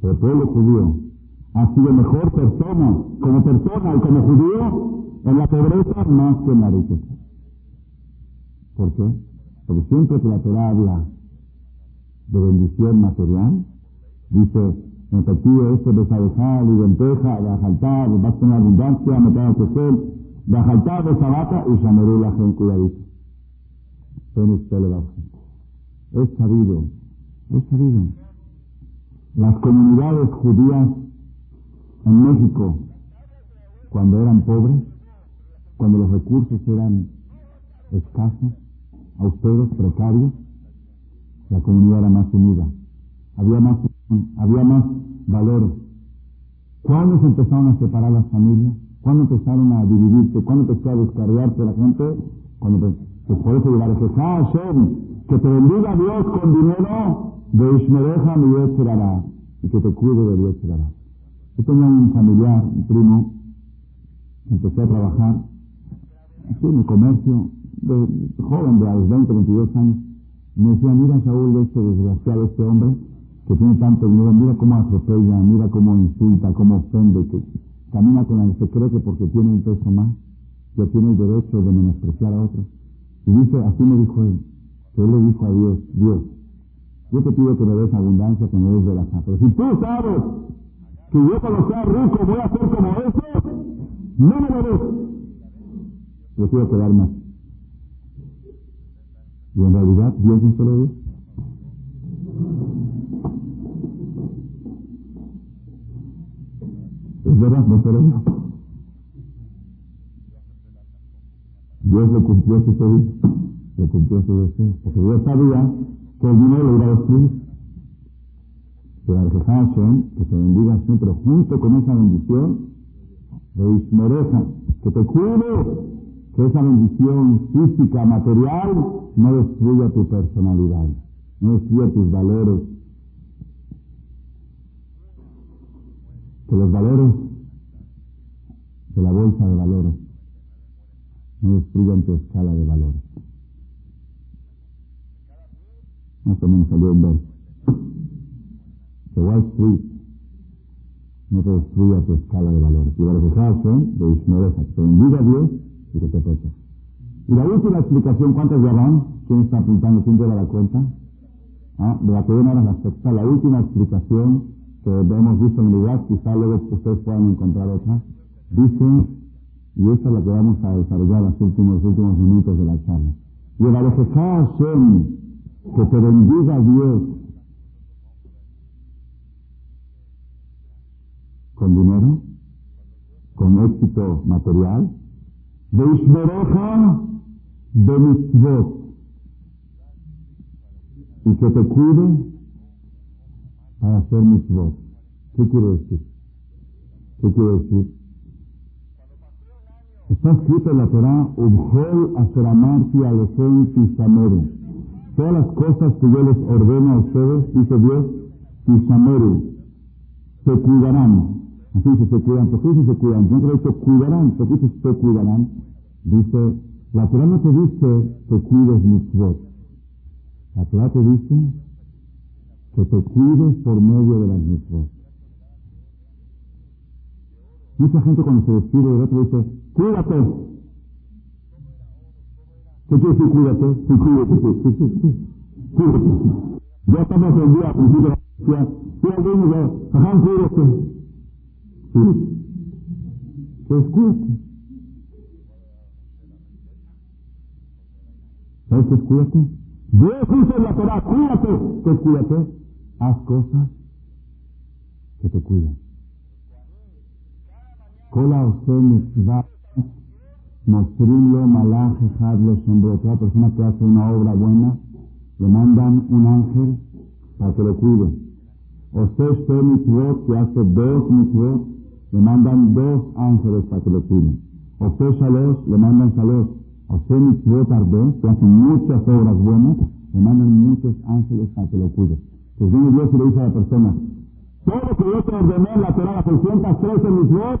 Pero el pueblo judío ha sido mejor persona, como persona y como judío, en la pobreza más que en la riqueza. ¿Por qué? Porque siempre que la Torah habla de bendición material, dice, en efectivo, este besabejal y lenteja, de ajaltar, vas a tener abundancia, me tengo que ser, de ajaltar, de sabata, y llamaré la gente cuidadito. Es sabido, es sabido. Las comunidades judías en México, cuando eran pobres, cuando los recursos eran escasos, austeros, precarios, la comunidad era más unida. Había más había más valores. ¿Cuándo se empezaron a separar las familias? ¿Cuándo empezaron a dividirse? ¿Cuándo empezó a descargarse la gente? Cuando por eso llegar a Hashem, que te bendiga Dios con dinero, de Ishmereja mi Dios y que te cuide de Dios será. Yo tenía un familiar, un primo, que empezó a trabajar en el comercio, de, joven, de a los 20, 22 años, me decía, mira Saúl, este desgraciado, este hombre, que tiene tanto dinero, mira cómo atropella, mira cómo insulta, cómo ofende, que camina con el se cree que porque tiene un peso más, ya tiene el derecho de menospreciar a otros. Y dice, así me dijo él, que él le dijo a Dios, Dios, yo te pido que me des abundancia, que me des de la Pero si tú sabes que yo cuando sea rico voy a ser como ese, no me lo des. Prefiero quedar más. Y en realidad, Dios no se lo dio. Es verdad, no se lo Dios le cumplió su pedido. le cumplió su deseo. Porque Dios sabía que el dinero iba a destruir. Pero Hashem, que se bendiga siempre junto con esa bendición, de que te cuide, que esa bendición física, material, no destruya tu personalidad, no destruya tus valores. Que los valores de la bolsa de valores no destruyan tu escala de valores. Más o menos salió un verso. The Wall Street no te destruya tu escala de valores. Y para fijarse de que te bendiga Dios y que te proteja. Y la última explicación, ¿cuántas ya van? ¿Quién está apuntando? ¿Quién lleva la cuenta? ¿Ah? De la que viene ahora la sexta, la última explicación que hemos visto en el quizá luego ustedes puedan encontrar otra, dice, y esta es la que vamos a desarrollar los últimos, últimos minutos de la charla. Y el Hashem, que te bendiga Dios con dinero, con éxito material, de Ishmereja, de mitzvot, y que te cuide para hacer mitzvot. ¿Qué quiere decir? ¿Qué quiere decir? Está escrito en la Torah, Ubhol Aseramarti Alechem Tisameru. Todas las cosas que yo les ordeno a ustedes, dice Dios, Tisameru, se cuidarán. Así dice, se cuidan. ¿Por qué dice se cuidan? No dice cuidarán. ¿Por qué dice se cuidarán? Dice, la Torah no te dice que cuides mitzvot. La Torah te dice que te cuides por medio de las mitzvot. Mucha gente cuando se despide del otro dice, cuídate. ¿Qué quiere decir cuídate? Sí, cuídate, sí, sí, sí, Cuídate. Ya estamos el día, al principio, decía, si alguien me dice, ajá, cuídate. Escúchate. Entonces cuídate. Dios dice la Torah, cuídate. Entonces cuídate. Haz cosas que te cuidan. Cola usted mitzvah, masrilo, malaje, jadlo, sombrero. Toda persona que hace una obra buena, le mandan un ángel para que lo cuide. Usted usted mitzvot, que hace dos mitzvot, le mandan dos ángeles para que lo cuiden. Usted shalos, le mandan shalos. Usted mitzvot arde, que hace muchas obras buenas, le mandan muchos ángeles para que lo cuiden. Pues viene Dios y le dice a la persona, todo lo que yo te ordené en la Torah, las 613 mitzvot,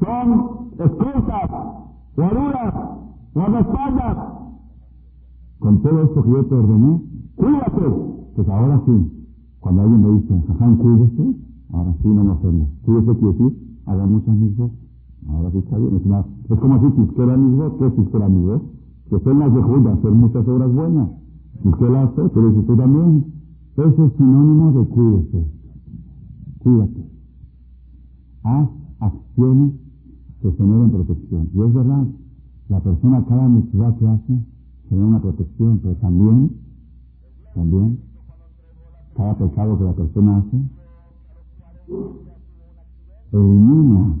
son escoltas, guaruras, guardaespaldas. Con todo esto que yo te ordené, cuídate. Pues ahora sí, cuando alguien me dice, jaján, cuídese, ahora sí no nos hacemos. Cuídese quiere decir, haga muchas misbos. Ahora sí está bien. Es, una, es como si tisquera misbos, ¿qué es tisquera misbos? Que tengas de Judá, hacer muchas obras buenas. Si usted la hace, pero si tú también. Ese es sinónimo de cuídese. Cuídate. Haz acciones que generen protección. Y es verdad, la persona cada mitzvah que hace genera una protección, pero también, también, cada pecado que la persona hace, elimina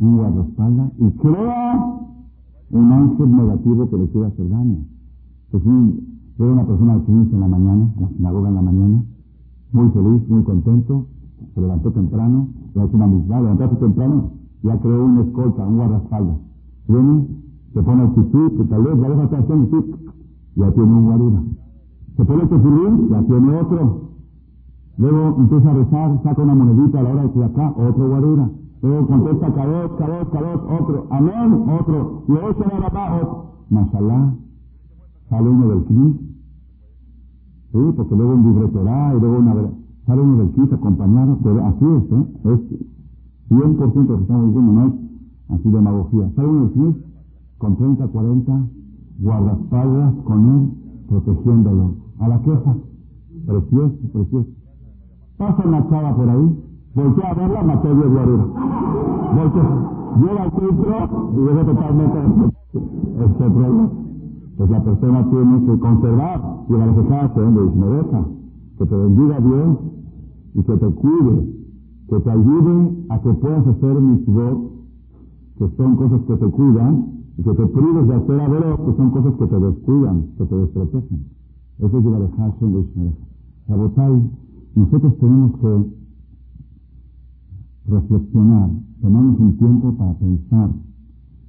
un guardaespaldas y crea un ángel negativo que le quiere hacer daño. Pues un, veo una persona que dice en la mañana, en la sinagoga en la mañana, muy feliz, muy contento, se levantó temprano, le hace una misma, levantarse temprano, ya creó una escolta, un guardaespaldas. Viene, se pone el tzitzit, que tal vez la deja hacer el ya tiene un guarura. Se pone el tefilín, ya tiene otro. Luego empieza a rezar, saca una monedita a la hora de acá, otro guarura. Luego contesta cabot, cabot, cabot, otro. Amén, otro. Y luego se va otro. Mashallah, sale uno del kit. Sí, porque luego un libretorá y luego una... Sale uno del kit acompañado, pero así es, ¿eh? Es 100% lo que estamos diciendo, no es así demagogía. Sale uno del kit con 30, 40 guardaespaldas con él, protegiéndolo. A la queja. Precioso, precioso. Pasa una chava por ahí, voltea a verla, maté Dios guarura. Voltea, llega al centro y llega totalmente este problema. Pues la persona tiene que conservar y la necesidad me deja que te bendiga Dios y que te cuide, que te ayude a que puedas hacer mis votos, que son cosas que te cuidan, Y que te prives de hacer a que son cosas que te descuidan, que te desprotegen. Eso es dejarse en La Botay, nosotros tenemos que reflexionar, tomarnos un tiempo para pensar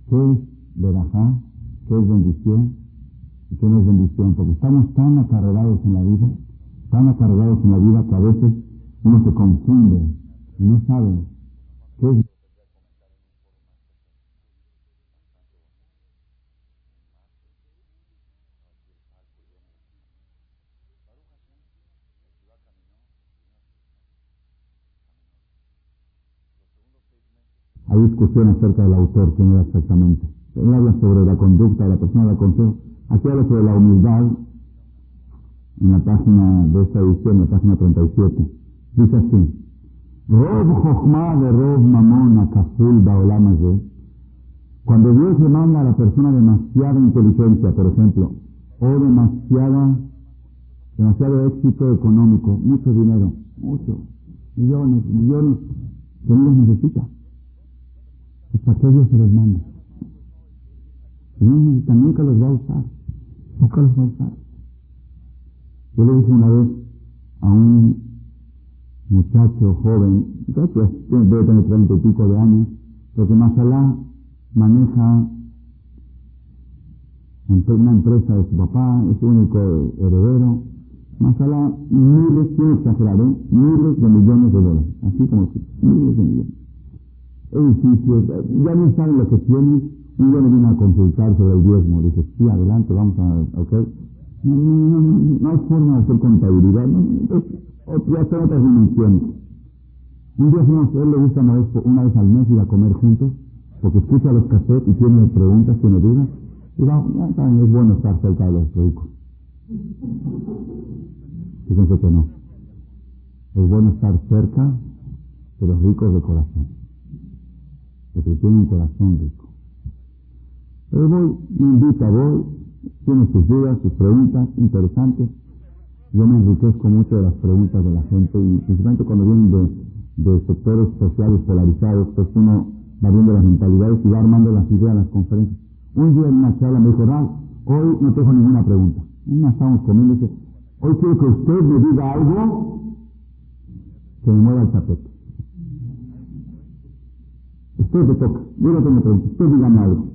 qué es verajá, qué es bendición y qué no es bendición, porque estamos tan acarregados en la vida, tan acarregados en la vida que a veces uno se confunde y no sabe qué es Hay discusión acerca del autor, quién era exactamente. Él habla sobre la conducta de la persona del consejo. Aquí habla sobre la humildad en la página de esta edición, la página 37. Dice así. Cuando Dios le manda a la persona demasiada inteligencia, por ejemplo, o demasiada, demasiado éxito económico, mucho dinero, mucho, millones, millones, que no necesita. ¿Para qué Dios se los manda? Necesita, nunca los va a usar. Nunca los va a usar. Yo le dije una vez a un muchacho joven, muchacho, debe tener treinta y pico de años, pero que Masalá maneja una empresa de su papá, es único heredero. Masalá, miles, tiene exagerado, miles de millones de dólares, así como que, miles de millones. Edificios, ya no saben lo que tienen, y yo le vine a consultar sobre el diezmo. Dije, sí, adelante, vamos a, ok. No, no, no, no, hay forma de hacer contabilidad, no, ya está otras dimensiones. Un día fuimos, él le gusta una vez, una vez al mes ir a comer juntos, porque escucha los cassettes y tiene preguntas, tiene dudas, y va, también es bueno estar cerca de los ricos. Fíjense que no. Es bueno estar cerca de los ricos de corazón, porque tienen un corazón rico. Pero voy, me invita, voy, tiene sus dudas, sus preguntas interesantes. Yo me enriquezco mucho de las preguntas de la gente y principalmente cuando vienen de, sectores sociales polarizados, pues uno va viendo las mentalidades y va armando las ideas las conferencias. Un día en una charla me dijo, hoy no tengo ninguna pregunta. Una estamos comiendo y dice, hoy quiero que usted me diga algo que me mueva el tapete. Usted te toca, yo no tengo preguntas, usted dígame algo.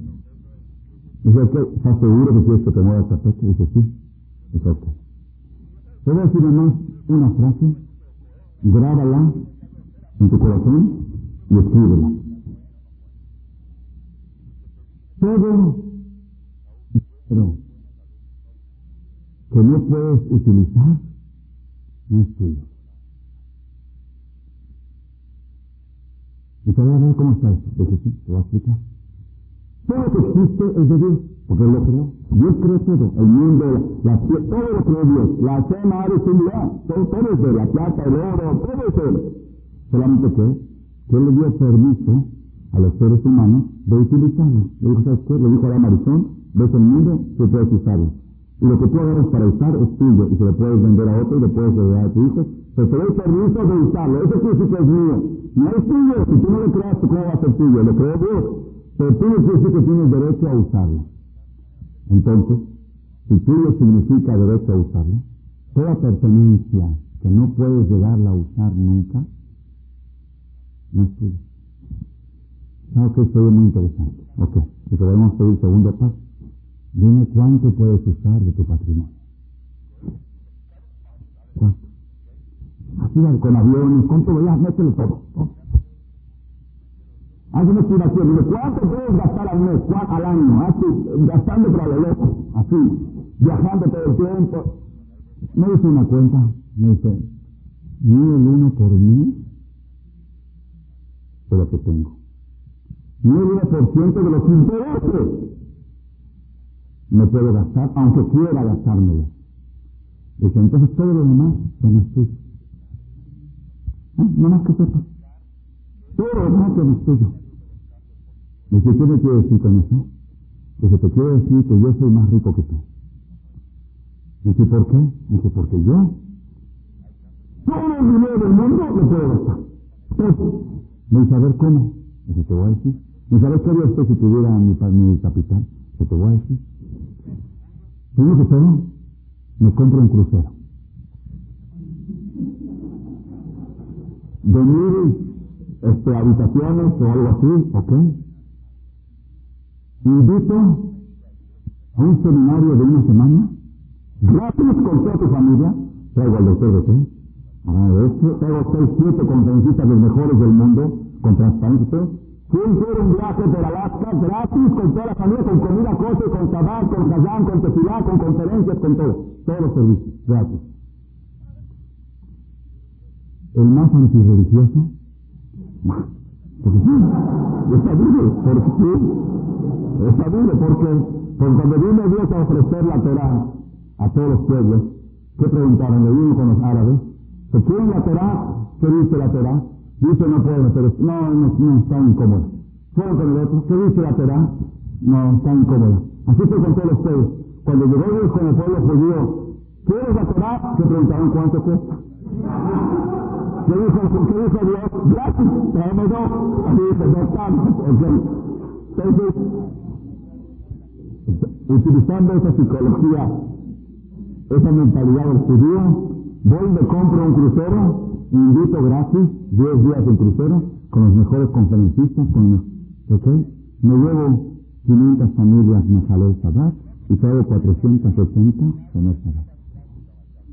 Dice, ¿estás seguro que quieres que te mueva el tapete? Dice, sí. Dice, ok. Te voy a decir además una frase, grábala en tu corazón y escríbela. Todo pero que no puedes utilizar no es tuyo. A ver cómo está eso. Dice, sí, te voy a explicar. Todo lo que existe es de Dios, porque Él lo creó. Dios creó todo, el mundo, la, todo lo creó Dios. La cena, área, todo, todo es de la plata, el oro, todo es de Él. Solamente que, Él le dio permiso a los seres humanos de utilizarlo. Le dijo, ¿sabes qué? Le dijo a la marizón, ves el mundo, tú puedes usarlo. Y lo que tú agarras para usar es tuyo, y se lo puedes vender a otro y le puedes regalar a tu hijo, pero te doy permiso de usarlo. Eso decir que es mío. No es tuyo, si tú no lo creaste, ¿cómo va a ser tuyo? Lo creó Dios. Pero tú no que tienes derecho a usarlo. Entonces, si tuyo significa derecho a usarlo, toda pertenencia que no puedes llegarla a usar nunca, no es tuya. Ah, que esto es muy interesante. Ok, y podemos pedir segundo paso. Dime cuánto puedes usar de tu patrimonio. ¿Cuánto? Así con aviones, ¿cuánto ya? Mételo todo. todo. Haz una estimación, ¿cuánto puedes gastar al mes, al año? Gastando para lo loco, así, viajando todo el tiempo. Me dice una cuenta, me dice, ni el uno por mí de lo que tengo. Ni el uno por ciento de los intereses me puedo gastar, aunque quiera gastármelo. Dice, entonces todo lo demás, pues no es tuyo. ¿Eh? No más que sepa. Demás no es tuyo. Dice, ¿qué me quiere decir con eso? Dice, te quiero decir que yo soy más rico que tú. Dice, ¿por qué? Dice, porque yo todo el dinero del mundo lo puedo gastar. Dice, a ver, ¿cómo? Dice, te voy a decir. ¿Y sabes qué haría usted si tuviera mi, mi capital? ¿Qué te voy a decir? Primero que todo, me compro un crucero. De mil este, habitaciones o algo así, ¿ok? Invito a un seminario de una semana, gratis con toda tu familia, traigo al doctor de qué, a esto, traigo seis, siete conferencistas los mejores del mundo, con transparencia, ¿Quién quiere un viaje por Alaska gratis con toda la familia, con comida, coche, con tabac, con kazán, con tefilá, con conferencias, con todo? Todos los servicios, gratis. El más antirreligioso, porque sí, está duro, porque sí, está duro, porque, cuando vino Dios a ofrecer la Torah a todos los pueblos, ¿qué preguntaron? Le vino con los árabes, ¿se quieren la Torah? ¿Qué dice la Torah? Dice no puede pero no, no, no está incómoda. Fueron con el otro, ¿qué dice la Torah? No, está incómoda. Así fue con todos ustedes. Cuando llegó Dios con el pueblo judío, ¿quieres la Torah? Se preguntaron cuánto cuesta. ¿Qué dijo, ¿qué dijo Dios? Gratis, traemos dos. Así tantos. Entonces, utilizando esa psicología, esa mentalidad del judío, voy me compro un crucero invito gratis 10 días de crucero con los mejores conferencistas, con los, ¿ok? Me llevo 500 familias Mejalel Shabbat y traigo 480 Shomer Shabbat.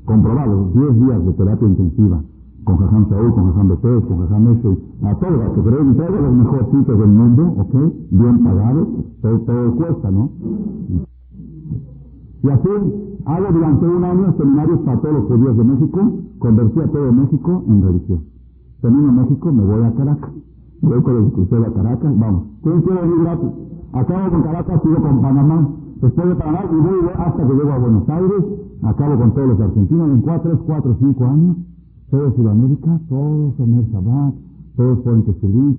Comprobado, 10 días de terapia intensiva con Jajam Saúl, con Jajam Betés, con Jajam Ese, a todos, que creen, traigo los mejores sitios del mundo, ¿ok? Bien pagados, todo, cuesta, ¿no? Y así hago durante un año seminarios para todos los judíos de México, convertí a todo México en religión. Termino México, me voy a Caracas. Voy con el crucero a Caracas, vamos. ¿Quién quiere venir gratis? Acabo con Caracas, sigo con Panamá. Después de Panamá y voy hasta que llego a Buenos Aires, acabo con todos los argentinos, en cuatro, cuatro, cinco años, todo Sudamérica, todos son el Shabbat, todos pueden servir.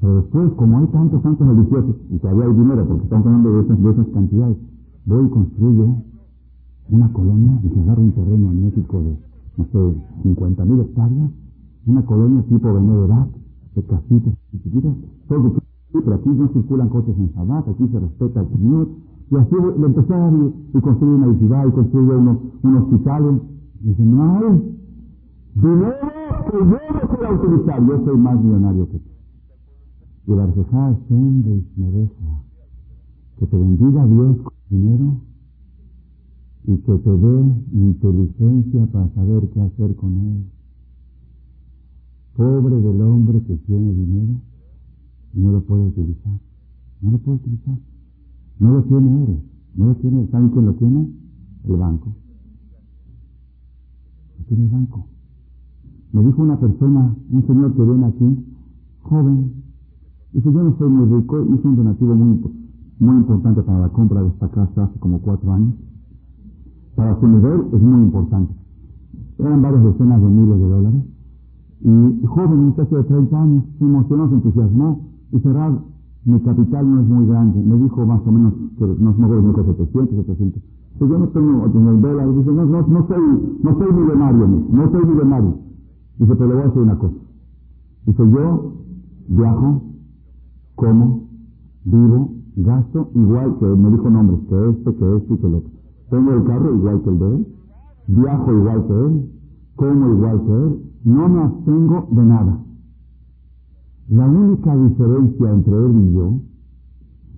Pero después, como hay tantos, tantos religiosos, y todavía hay dinero, porque están hablando de esas, de esas cantidades, voy y construyo una colonia y se agarra un terreno en México de, no sé, 50 mil hectáreas, una colonia tipo Edad, de casitas chiquitas, todo pero aquí no circulan coches en Shabbat, aquí se respeta el Señor, y así le empecé y, construir una ciudad, y construir unos, un hospital, y dice, no hay dinero que yo no pueda utilizar, yo soy más millonario que tú. Y la reflejada siempre me deja que te bendiga Dios con dinero y que te dé inteligencia para saber qué hacer con él. Pobre del hombre que tiene dinero y no lo puede utilizar. No lo puede utilizar. No lo tiene él. No lo tiene. ¿Saben quién lo tiene? El banco. Tiene el banco. Me dijo una persona, un señor que viene aquí, joven, Dice, yo no soy muy rico, hice un donativo muy, muy importante para la compra de esta casa hace como cuatro años. Para su nivel es muy importante. Eran varias decenas de miles de dólares. Y joven, un muchacho de 30 años, se emocionó, se entusiasmó. Y cerrar, mi capital no es muy grande. Me dijo más o menos que no es mejor de 700, 700. Pues yo no tengo el dólar. Dice, no, no, no soy, no soy millonario, no soy millonario. Dice, pero le voy a decir una cosa. Dice, yo viajo como, vivo, gasto igual que me dijo nombres, que este, que este y que el otro. Tengo el carro igual que el de él, viajo igual que él, como igual que él, no me abstengo de nada. La única diferencia entre él y yo,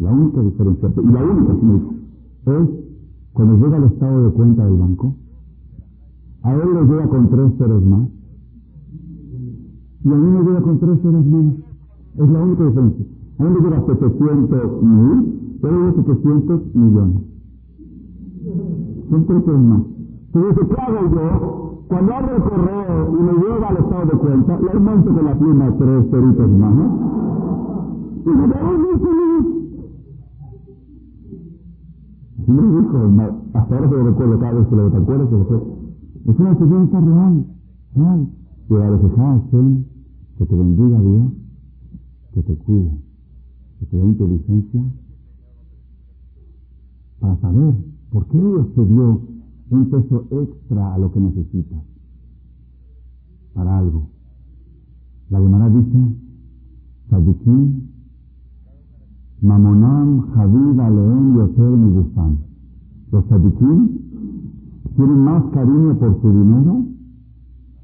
la única diferencia, y la única, es cuando llega el estado de cuenta del banco, a él le llega con tres ceros más, y a mí me llega con tres ceros menos. Es la única diferencia. A mí me llega 700 mil, pero de 700 millones. Son tres más. Entonces, ¿qué hago yo? Cuando abro el correo y me llega al estado de cuenta, le aumento con la pluma tres ceritos más, ¿no? Y me da muy Así me dijo, hasta ahora se lo recuerdo cada vez que lo recuerdo, Es una enseñanza real, real. Y a veces, ah, que te bendiga Dios, que te cuide que te da inteligencia para saber por qué Dios te dio un peso extra a lo que necesitas para algo. La Gemara dice, Sadikim, Mamonam, Javid, Aleem, Yoter y Gufan. Los Sadikim tienen más cariño por su dinero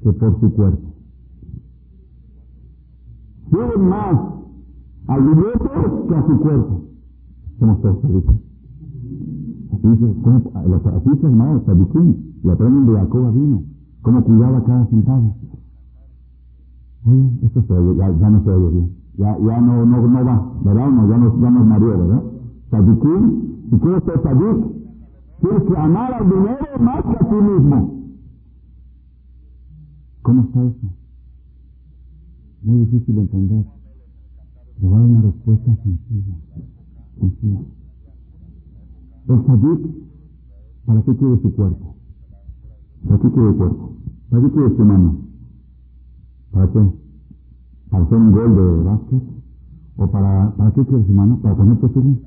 que por su cuerpo. Tienen más al dinero que a su cuerpo. Somos todos Sadikim. Así dice, ¿cómo? Así dice hermano, Sadikim, lo aprenden de Jacob vino, cómo cuidaba cada centavo. Oye, esto se oye, ya, ya no se oye bien. Ya, ya no, no, no va, ¿verdad? No, ya nos, ya nos mareó, ¿verdad? Sadikim, si quieres ser sadik, tienes que amar al dinero más que a ti mismo. ¿Cómo está eso? Muy difícil de entender. Le voy a dar una respuesta sencilla. Sencilla. El sadik, ¿para qué quiere su cuerpo? ¿Para qué quiere el cuerpo? ¿Para qué quiere su mano? ¿Para qué? ¿Para hacer un gol de básquet? ¿O para, para qué quiere su mano? ¿Para poner tefilín?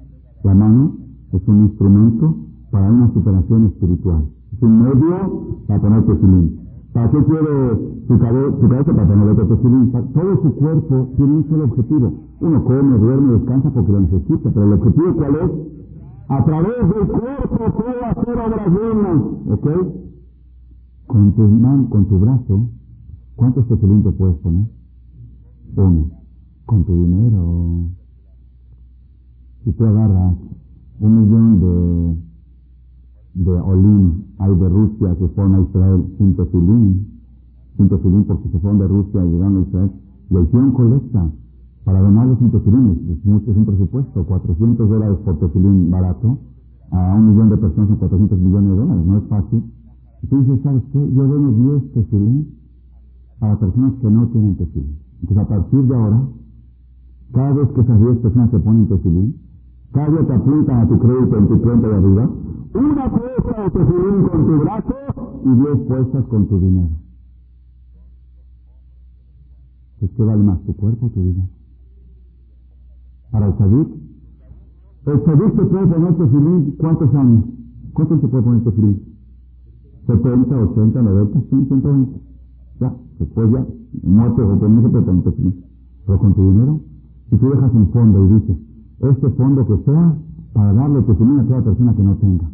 La mano es un instrumento para una superación espiritual. Es un medio para poner tefilín. ¿Para qué quiere su, cabeza? Su cabeza para poner otro tefilín. Todo su cuerpo tiene un solo objetivo. Uno come, duerme, descansa porque lo necesita. Pero el objetivo cuál es? A través del cuerpo puedo hacer obras buenas. ¿Ok? Con tu mano, con tu brazo, ¿cuántos tefilín te puedes poner? Uno. Con tu dinero. Si tú agarras un millón de, de olim, hay de Rusia que fueron a Israel sin tefilín, sin tefilín porque se fueron de Rusia y llegaron a Israel, le hicieron colecta para donarles sin tefilín, es mucho, es un presupuesto, 400 dólares por tefilín barato, a un millón de personas son 400 millones de dólares, no es fácil. Y dices, ¿sabes qué? Yo dono 10 tefilín para personas que no tienen tefilín. Entonces, a partir de ahora, cada vez que esas 10 personas se ponen tefilín, cada día te apuntan a tu crédito en tu cuenta de arriba, una puesta de tefilín con tu brazo y 10 puestas con tu dinero. Pues, ¿qué vale más, tu cuerpo o tu dinero? Para el sadik, el sadik se puede poner tefilín, ¿cuántos años? ¿Cuántos se puede poner tefilín? 70, 80, 90, 100, 120. Ya, después ya, muerte o puede poner tefilín. Pero con tu dinero, si tú dejas un fondo y dices, este fondo que sea para darle tefilín a toda persona que no tenga.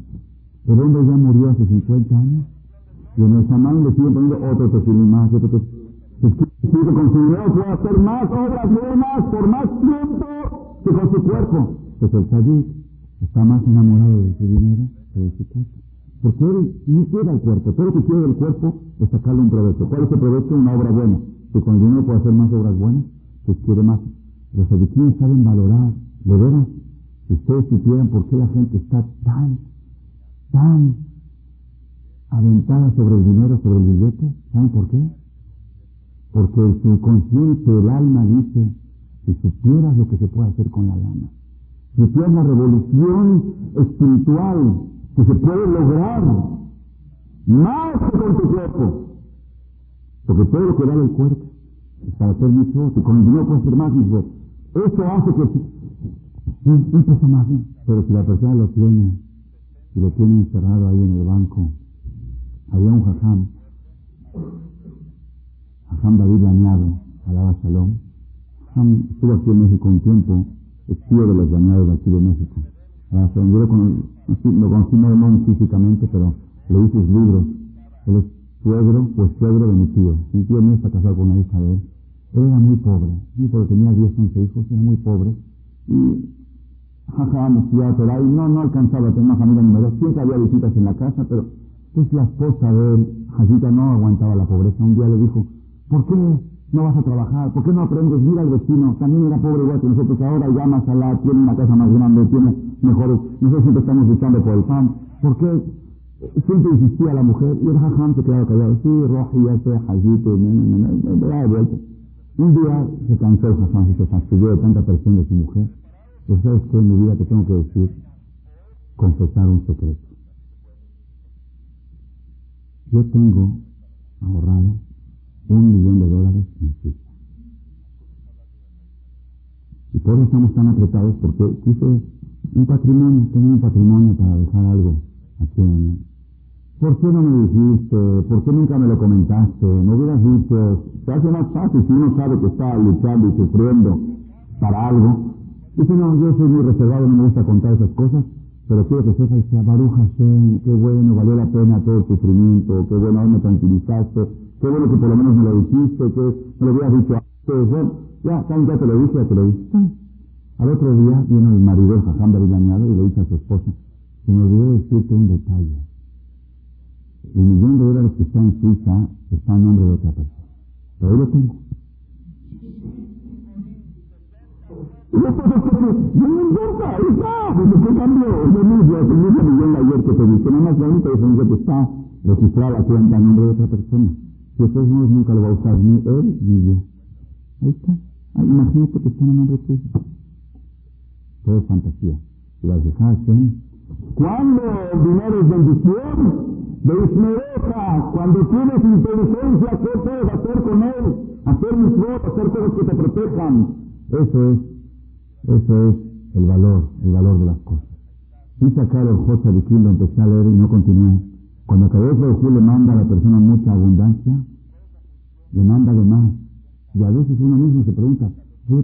El hombre ya murió hace 50 años y en el chamán le siguen poniendo otro tefilín más, otro tefilín. Si con su dinero puede hacer más obras buenas por más tiempo que con su cuerpo. Pues el sadik está más enamorado de su dinero que de su cuerpo. Porque él no quiere al cuerpo. Todo lo que quiere del cuerpo es sacarle un provecho. ¿Cuál es el provecho? Una obra buena. Si con el dinero puede hacer más obras buenas, pues quiere más. Los sadiquines saben valorar. De veras, si ustedes supieran por qué la gente está tan, tan aventada sobre el dinero, sobre el billete, ¿saben por qué? Porque el subconsciente, el alma dice, si supieras lo que se puede hacer con la lana, si supieras la revolución espiritual que se puede lograr más que con tu cuerpo, porque todo lo que da el cuerpo para votos, y con el dinero puede hacer más votos. Eso hace que un, peso más, ¿no? pero si la persona lo tiene y lo tiene encerrado ahí en el banco, había un jajam, jajam David Dañado, alaba Shalom, jajam estuvo aquí en México un tiempo, es tío de los dañados de aquí de México. Yo lo, con, lo conocí no físicamente, pero le hice sus libros. Él es suegro, pues suegro de mi tío. Mi tío mío está casado con una hija de él. Él era muy pobre, muy pobre, tenía 10, 11 hijos, era muy pobre. Y jaja, me por ahí, no, no alcanzaba a tener una familia numerosa, siempre había visitas en la casa, pero pues la esposa de él, Jajita, no aguantaba la pobreza. Un día le dijo, ¿por qué no vas a trabajar? ¿Por qué no aprendes? Mira al vecino, también era pobre igual que nosotros, ahora ya más allá, tiene una casa más grande, tiene mejores, nosotros siempre estamos luchando por el pan. ¿Por qué siempre insistía la mujer? Y el jajam se quedaba callado, sí, Roji, ya sé, Jajito, me da de vuelta. Un día se cansó el jajam se fastidió de tanta presión de su mujer. Pero sabes qué, en mi vida te tengo que decir, confesar un secreto. Yo tengo ahorrado un millón de dólares en Suiza. Y por eso estamos tan apretados, porque quise un patrimonio, tengo un patrimonio para dejar algo aquí en ¿Por qué no me dijiste? ¿Por qué nunca me lo comentaste? Me hubieras dicho, se hace más fácil si uno sabe que está luchando y sufriendo. para algo. Dice, no, yo soy muy reservado, no me gusta contar esas cosas, pero quiero que sepas que Baruja qué bueno, valió la pena todo el sufrimiento, qué bueno, me tranquilizaste, qué bueno que por lo menos me lo dijiste, que me lo hubieras dicho antes, bueno, ya, ya te lo dije, ya te lo dije. Al otro día viene el marido, el jajam de y le dice a su esposa, se me olvidó decirte un detalle. El millón de dólares que está en Suiza está en nombre de otra persona. Pero ahí lo tengo. Y que no me importa, está, porque qué cambio, yo mismo, el mismo millón ayer que te dije, nada más la única diferencia que está registrada la cuenta en nombre de otra persona. Si ustedes no nunca lo va a usar ni él ni yo. Ahí está. Ah, imagínate que está en nombre tuyo. Todo es fantasía. Y las dejaste. ¿Cuándo el dinero es bendición? De esmereza, cuando tienes inteligencia, ¿qué puedes hacer con él? Hacer mis votos, hacer cosas que te protejan. Eso es, eso es el valor, el valor de las cosas. Dice acá el José de lo empecé a leer y no continué. Cuando Kadosh Baruj le manda a la persona mucha abundancia, le manda de más. Y a veces uno mismo se pregunta,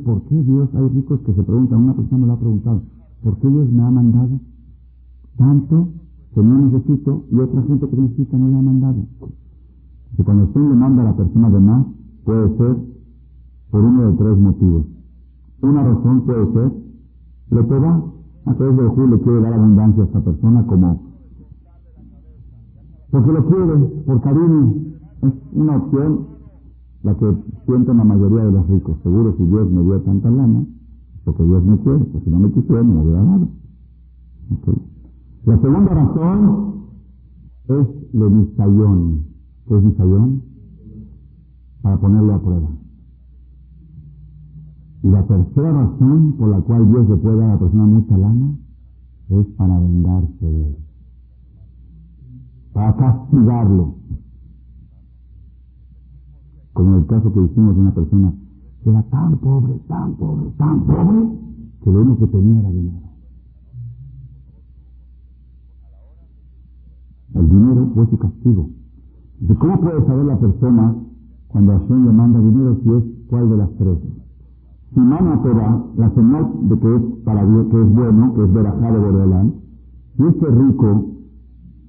¿por qué Dios? Hay ricos que se preguntan, una persona me lo ha preguntado, ¿por qué Dios me ha mandado tanto que no necesito y otra gente que necesita no le ha mandado? Y cuando usted le manda a la persona de más, puede ser por uno de tres motivos. Una razón puede ser, le da, a través de Jesús le quiere dar abundancia a esta persona como, porque lo quiere, por cariño, es una opción la que sienten la mayoría de los ricos. Seguro si Dios me dio tanta lana, porque Dios me quiere, porque si no me quisiera no me hubiera dado. La segunda razón es el misayón. ¿Qué es misayón? Para ponerlo a prueba. Y la tercera razón por la cual Dios le puede dar a la persona mucha lana es para vengarse de él. Para castigarlo. Como el caso que hicimos de una persona que era tan pobre, tan pobre, tan pobre, que lo único que tenía era dinero. El dinero fue su castigo. ¿De cómo puede saber la persona cuando Hashem le manda dinero si es cuál de las tres? Si manda Torah, la señal de que es para que es bueno, que es verajá de Bordelán, si este rico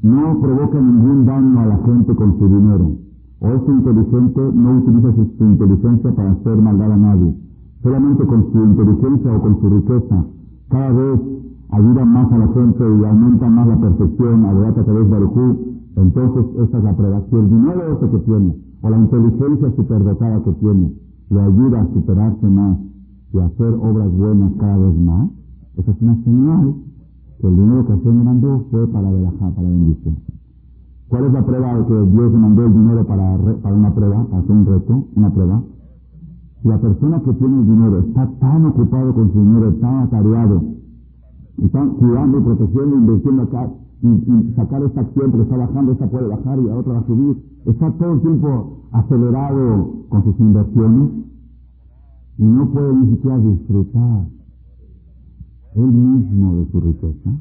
no provoca ningún daño a la gente con su dinero, o este inteligente no utiliza su, inteligencia para hacer maldad a nadie, solamente con su inteligencia o con su riqueza, cada vez ayuda más a la gente y aumenta más la perfección, a a través de Barujú, entonces esa es la prueba. Si el dinero ese que tiene, o la inteligencia superdotada que tiene, le ayuda a superarse más y a hacer obras buenas cada vez más, esa es una señal que el dinero que Hashem mandó fue para verajá, para bendición. ¿Cuál es la prueba de que Dios mandó el dinero para, para una prueba, para hacer un reto, una prueba? Si la persona que tiene el dinero está tan ocupado con su dinero, tan atareado, y están cuidando protegiendo, invirtiendo acá, y, sacar esta acción, pero está bajando, esta puede bajar y la otra va a subir, está todo el tiempo acelerado con sus inversiones, y no puede ni siquiera disfrutar él mismo de su riqueza,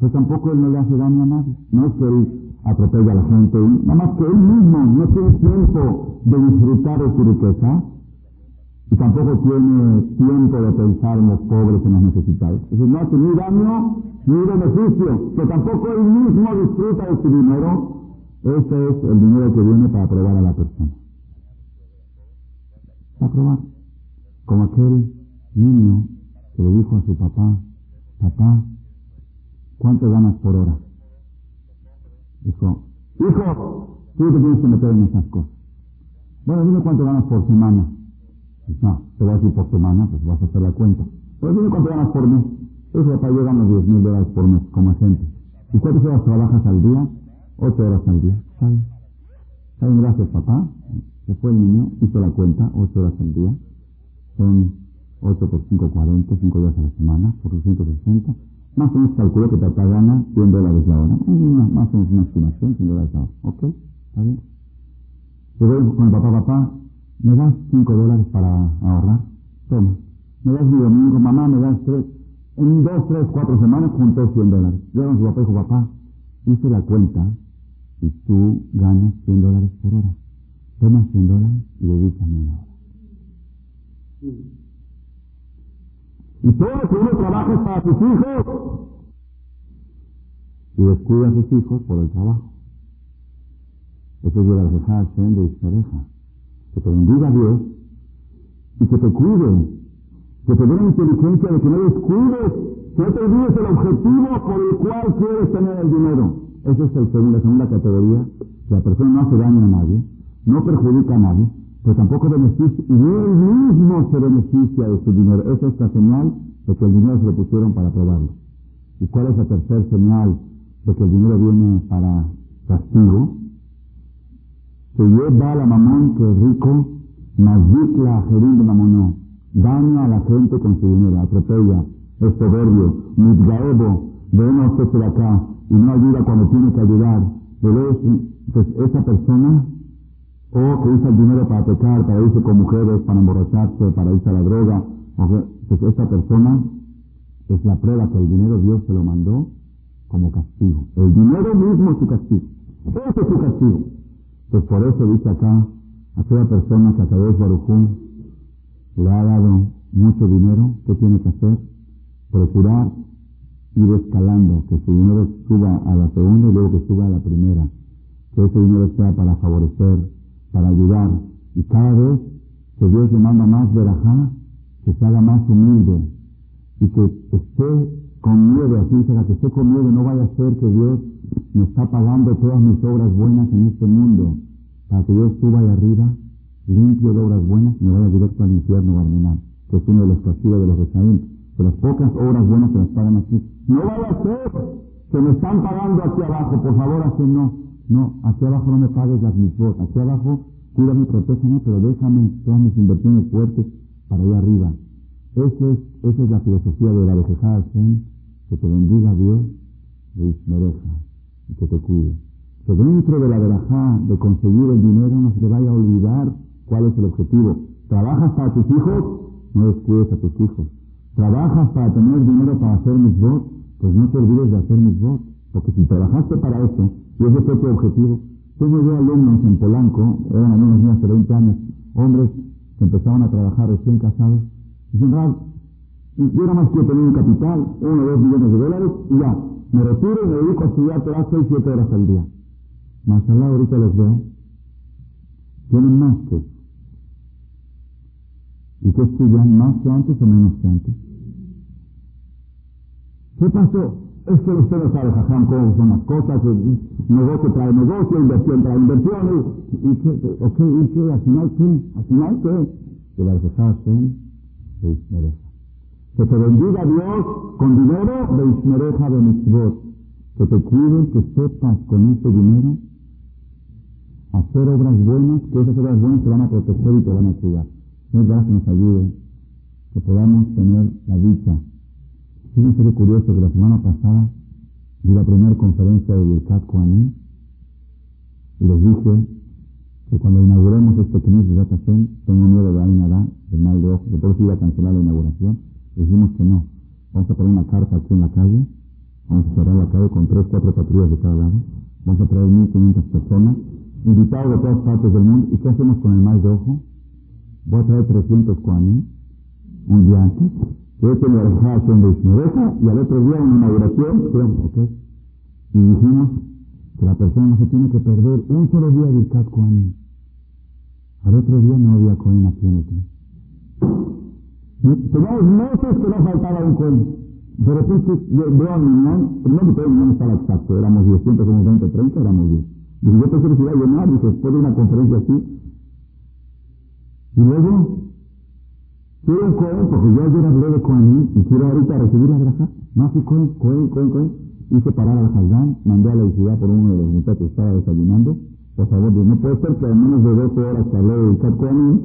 pues tampoco él no le hace daño a nadie. No es que él atropella a la gente, nada más que él mismo no tiene tiempo de disfrutar de su riqueza y tampoco tiene tiempo de pensar en los pobres, en los necesitados. Entonces no hace ni daño ni beneficio, que tampoco él mismo disfruta de su dinero. Ese es el dinero que viene para probar a la persona. Para probar. Como aquel niño que le dijo a su papá, papá, ¿cuánto ganas por hora? Dijo, hijo, tú te tienes que meter en esas cosas. Bueno, dime cuánto ganas por semana. no, te voy a decir por semana, pues vas a hacer la cuenta. Pero dime cuánto ganas por mes. Eso papá, yo gano 10 mil dólares por mes como agente. ¿Y cuántas horas trabajas al día? Ocho horas al día. ¿Está bien? Gracias, papá. Se fue el niño, hizo la cuenta, ocho horas al día. Son 8 por 5, 40, 5 días a la semana, por 260. Más o menos calculo que papá gana 100 dólares la hora. más o menos una estimación, 100 dólares la hora. ¿Ok? ¿Está bien? Voy con el papá, papá, ¿me das 5 dólares para ahorrar? Toma. ¿Me das mi domingo? Mamá, ¿me das 3? En 2, 3, 4 semanas juntó 100 dólares. A su papá y dijo, papá, hice la cuenta y tú ganas 100 dólares por hora. Toma 100 dólares y dedícame una hora. Y todo que uno trabaja es para sus hijos. Y descuida a sus hijos por el trabajo. Eso es la dejar de Ispareja. Que te bendiga Dios y que te cuide. Que te dé la inteligencia de que no descuides, que no te olvides el objetivo por el cual quieres tener el dinero. Esa es el segundo, la segunda categoría. La persona no hace daño a nadie, no perjudica a nadie, pero tampoco beneficia, y él mismo se beneficia de su dinero. Esa es la señal de que el dinero se lo pusieron para probarlo. ¿Y cuál es la tercera señal de que el dinero viene para castigo? Que lleva a la mamón que es rico, Mazdikla Jerim de Mamonó, daña a la gente con su dinero, atropella, es soberbio, mitgaebo, de uno de acá, y no ayuda cuando tiene que ayudar. Pues esa persona, o que usa el dinero para pecar, para irse con mujeres, para emborracharse, para irse a la droga, pues esa persona es la prueba que el dinero Dios se lo mandó como castigo. El dinero mismo es su castigo. Ese es su castigo. Pues por eso dice acá, aquella persona que a través le ha dado mucho dinero, ¿qué tiene que hacer? Procurar ir escalando, que su dinero suba a la segunda y luego que suba a la primera. Que ese dinero sea para favorecer, para ayudar. Y cada vez que Dios le manda más verajá, que se haga más humilde y que esté con miedo, así dice, que esté con miedo, no vaya a ser que Dios me está pagando todas mis obras buenas en este mundo para que yo suba ahí arriba, limpio de obras buenas me vaya directo al infierno terminar, que es uno de los castigos de los resaín. Que las pocas obras buenas se las pagan aquí. No vaya a ser que me están pagando aquí abajo, por favor, así no. No, aquí abajo no me pagues las mitzvot. Aquí abajo, cuídame protégeme, pero déjame todas mis inversiones fuertes para allá arriba. Esa es, esa es la filosofía de la Bejejá que te bendiga Dios y mereja y que te cuide que dentro de la verajá de conseguir el dinero no se te vaya a olvidar cuál es el objetivo. ¿Trabajas para tus hijos? No descuides a tus hijos. ¿Trabajas para tener dinero para hacer mis votos? Pues no te olvides de hacer mis votos. Porque si trabajaste para eso, y ese fue tu objetivo, tengo yo alumnos en Polanco, eran alumnos míos de 20 años, hombres que empezaban a trabajar recién casados, y dicen, yo nada más quiero tener un capital, uno o dos millones de dólares, y ya, me retiro y me dedico a estudiar todas 6, 7 horas al día. Más allá ahorita los veo, tienen más que ¿Y qué estudian más que antes o menos que antes? ¿Qué pasó? Es que usted no sabe, jajam, cómo son las cosas, negocio trae negocio, inversión trae inversión, y, qué, ok, y qué, al final qué, al final qué, que las dejasen de Ismereja. Que te bendiga Dios con dinero de Ismereja de mitzvot. Que te cuide, que sepas con ese dinero hacer obras buenas, que esas obras buenas te van a proteger y te van a cuidar. Que nos ayude, que podamos tener la dicha. Fíjense qué curioso que la semana pasada di la primera conferencia de Birkat Koanim y les dije que cuando inauguremos este Knis de Hashem, tengo miedo de nada, de mal de ojos, de por eso iba a cancelar la inauguración. Dijimos que no. Vamos a poner una carta aquí en la calle, vamos a cerrar la calle con tres, cuatro patrullas de cada lado, vamos a traer 1.500 personas invitados de todas partes del mundo. ¿Y qué hacemos con el mal de ojo? Voy a traer 300 cuanes un día antes, este me haciendo deja y al otro día una inauguración, okay. y dijimos que la persona no se tiene que perder un solo día de Kat Kuanim. Al otro día no había Cohen aquí en el Teníamos meses que no faltaba un Cohen. De repente veo a mi primero que todo el estaba exacto, éramos 10, somos 20, 30, éramos 10. Y yo pensé que se iba a llenar, dije, después de una conferencia así. Y luego, quiero Cohen, porque yo ayer hablé de Cohen y quiero ahorita recibir la gracia. No, así Cohen, Cohen, Cohen, Cohen. Hice parar al Jaldán, mandé a la ciudad por uno de los muchachos que estaba desayunando. Por favor, no puede ser que en menos de 12 horas que hablé de Kat Cohen,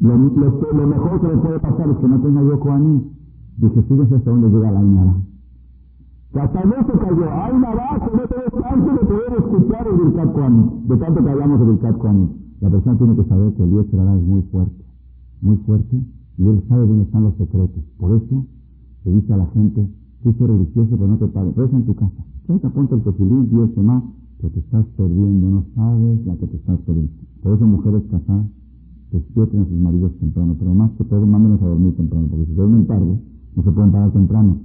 lo, lo, mejor que le puede pasar es que no tenga yo Cohen. Dije, fíjese hasta dónde llega la Inara. Hasta no se cayó. Hay una base, no tengo chance de poder escuchar el Birkat Kohanim. De tanto que hablamos del Birkat Kohanim. La persona tiene que saber que el Dios es muy fuerte. Muy fuerte. Y él sabe dónde están los secretos. Por eso, se dice a la gente, tú eres religioso, pero no te pares. Reza en tu casa. te ponte el tefilín, Dios te más, pero te estás perdiendo. No sabes la que te estás perdiendo. Por eso, mujeres casadas, despierten a sus maridos temprano, pero más que todo, mándenlos a dormir temprano, porque si se duermen tarde, no se pueden parar temprano.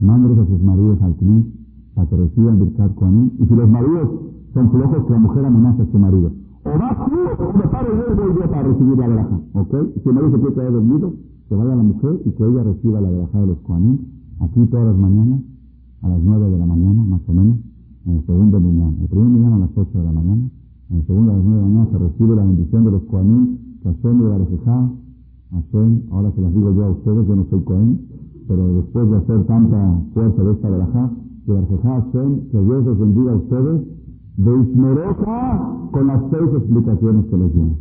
Mándenlos a sus maridos al CNI para que reciban Birkat Kohanim. Y si los maridos son flojos, que la mujer amenaza a su marido. O va tú, me paro yo y voy yo para recibir la veraja. ¿Ok? Si marido se quiere quedar dormido, que vaya la mujer y que ella reciba la veraja de los Kohanim aquí todas las mañanas, a las 9 de la mañana, más o menos, en el segundo mañana. El primer mañana a las 8 de la mañana, en el segundo a las 9 de la mañana se recibe la bendición de los Kohanim, que hacen de la reflejada, hacen, ahora se las digo yo a ustedes, yo no soy Kohen, pero después de hacer tanta fuerza de esta verajá, que la reflejada hacen, que Dios les bendiga a ustedes, de Ismerosa con las seis explicaciones que les dimos.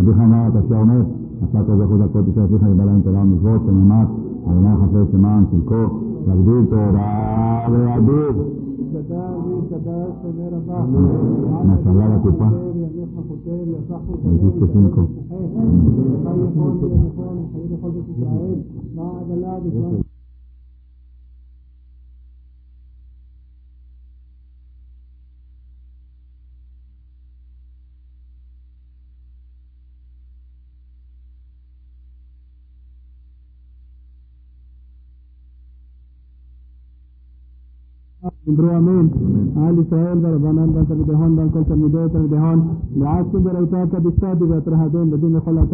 Abijana, Tasia Omer, hasta que dejó la cótica, fija y bala enterado mis votos, mi más, además, Jafé Semán, Silco, להגדיל תורה ויהדות. Nos hablaba امين آل سائل در بنان در سر دهان در کل سر میده سر دهان. لعاس در اوتاک بشتاد و اترهدون بدون خلا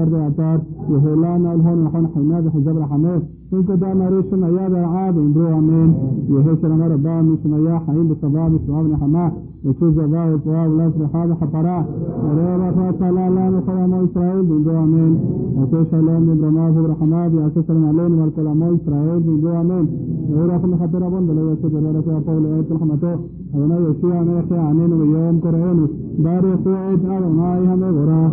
يهولان الهون وحون حماد حجاب الحماد. انك دام ريشن اياد العاب امرو امين يهوشن ربا مشن ايا حين بصباب سواب حماه وشوز ذاهب وهذا لا سحاب حطراء وريلا فاتلا لا نقوى ما إسرائيل من جوا مين وفي عليهم من برماز ورحمات يأتوش عليهم والكلا ما إسرائيل من جوا مين ويرا كل خطر أبون بلا يسجد ولا فيها قول آيات رحمته أنا يشيع أنا يخشى عنين ويوم كرعين دار يخشى آيات أرمائها مغرا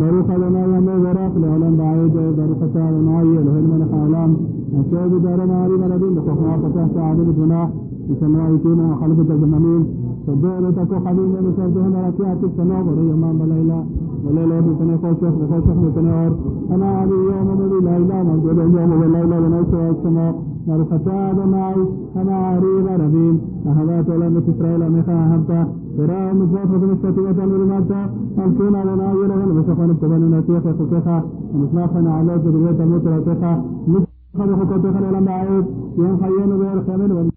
بروخ أدناي مغرا لعلم بعيد بروخ أدناي الهلم الحالام أشهد دار ماري مردين بخوفنا فتح سعادة بجناح විසමයිතේන කලබදගමනේ සබ්බනත කොහලින් යන සබ්බහන රකියාත් සනා වරේ යමම ලයිලා වලලෝ මෙතන කොසක් කොසක් මෙතන ඕර් أنا علي يوم الذي لا إله من دون يوم الليل ونيس والسماء نرفتا معي. أنا عريض ربيم. اهوات لم تسرائيل مخا هبتا ترى مزاف بن السفينة المرمادة ألقينا لنا يلغى المسخن التبن نتيخ يخطيخا ومسلافا على ذرية الموت لتيخا مدخل خطيخا إلى معيب ينخيين بير خمل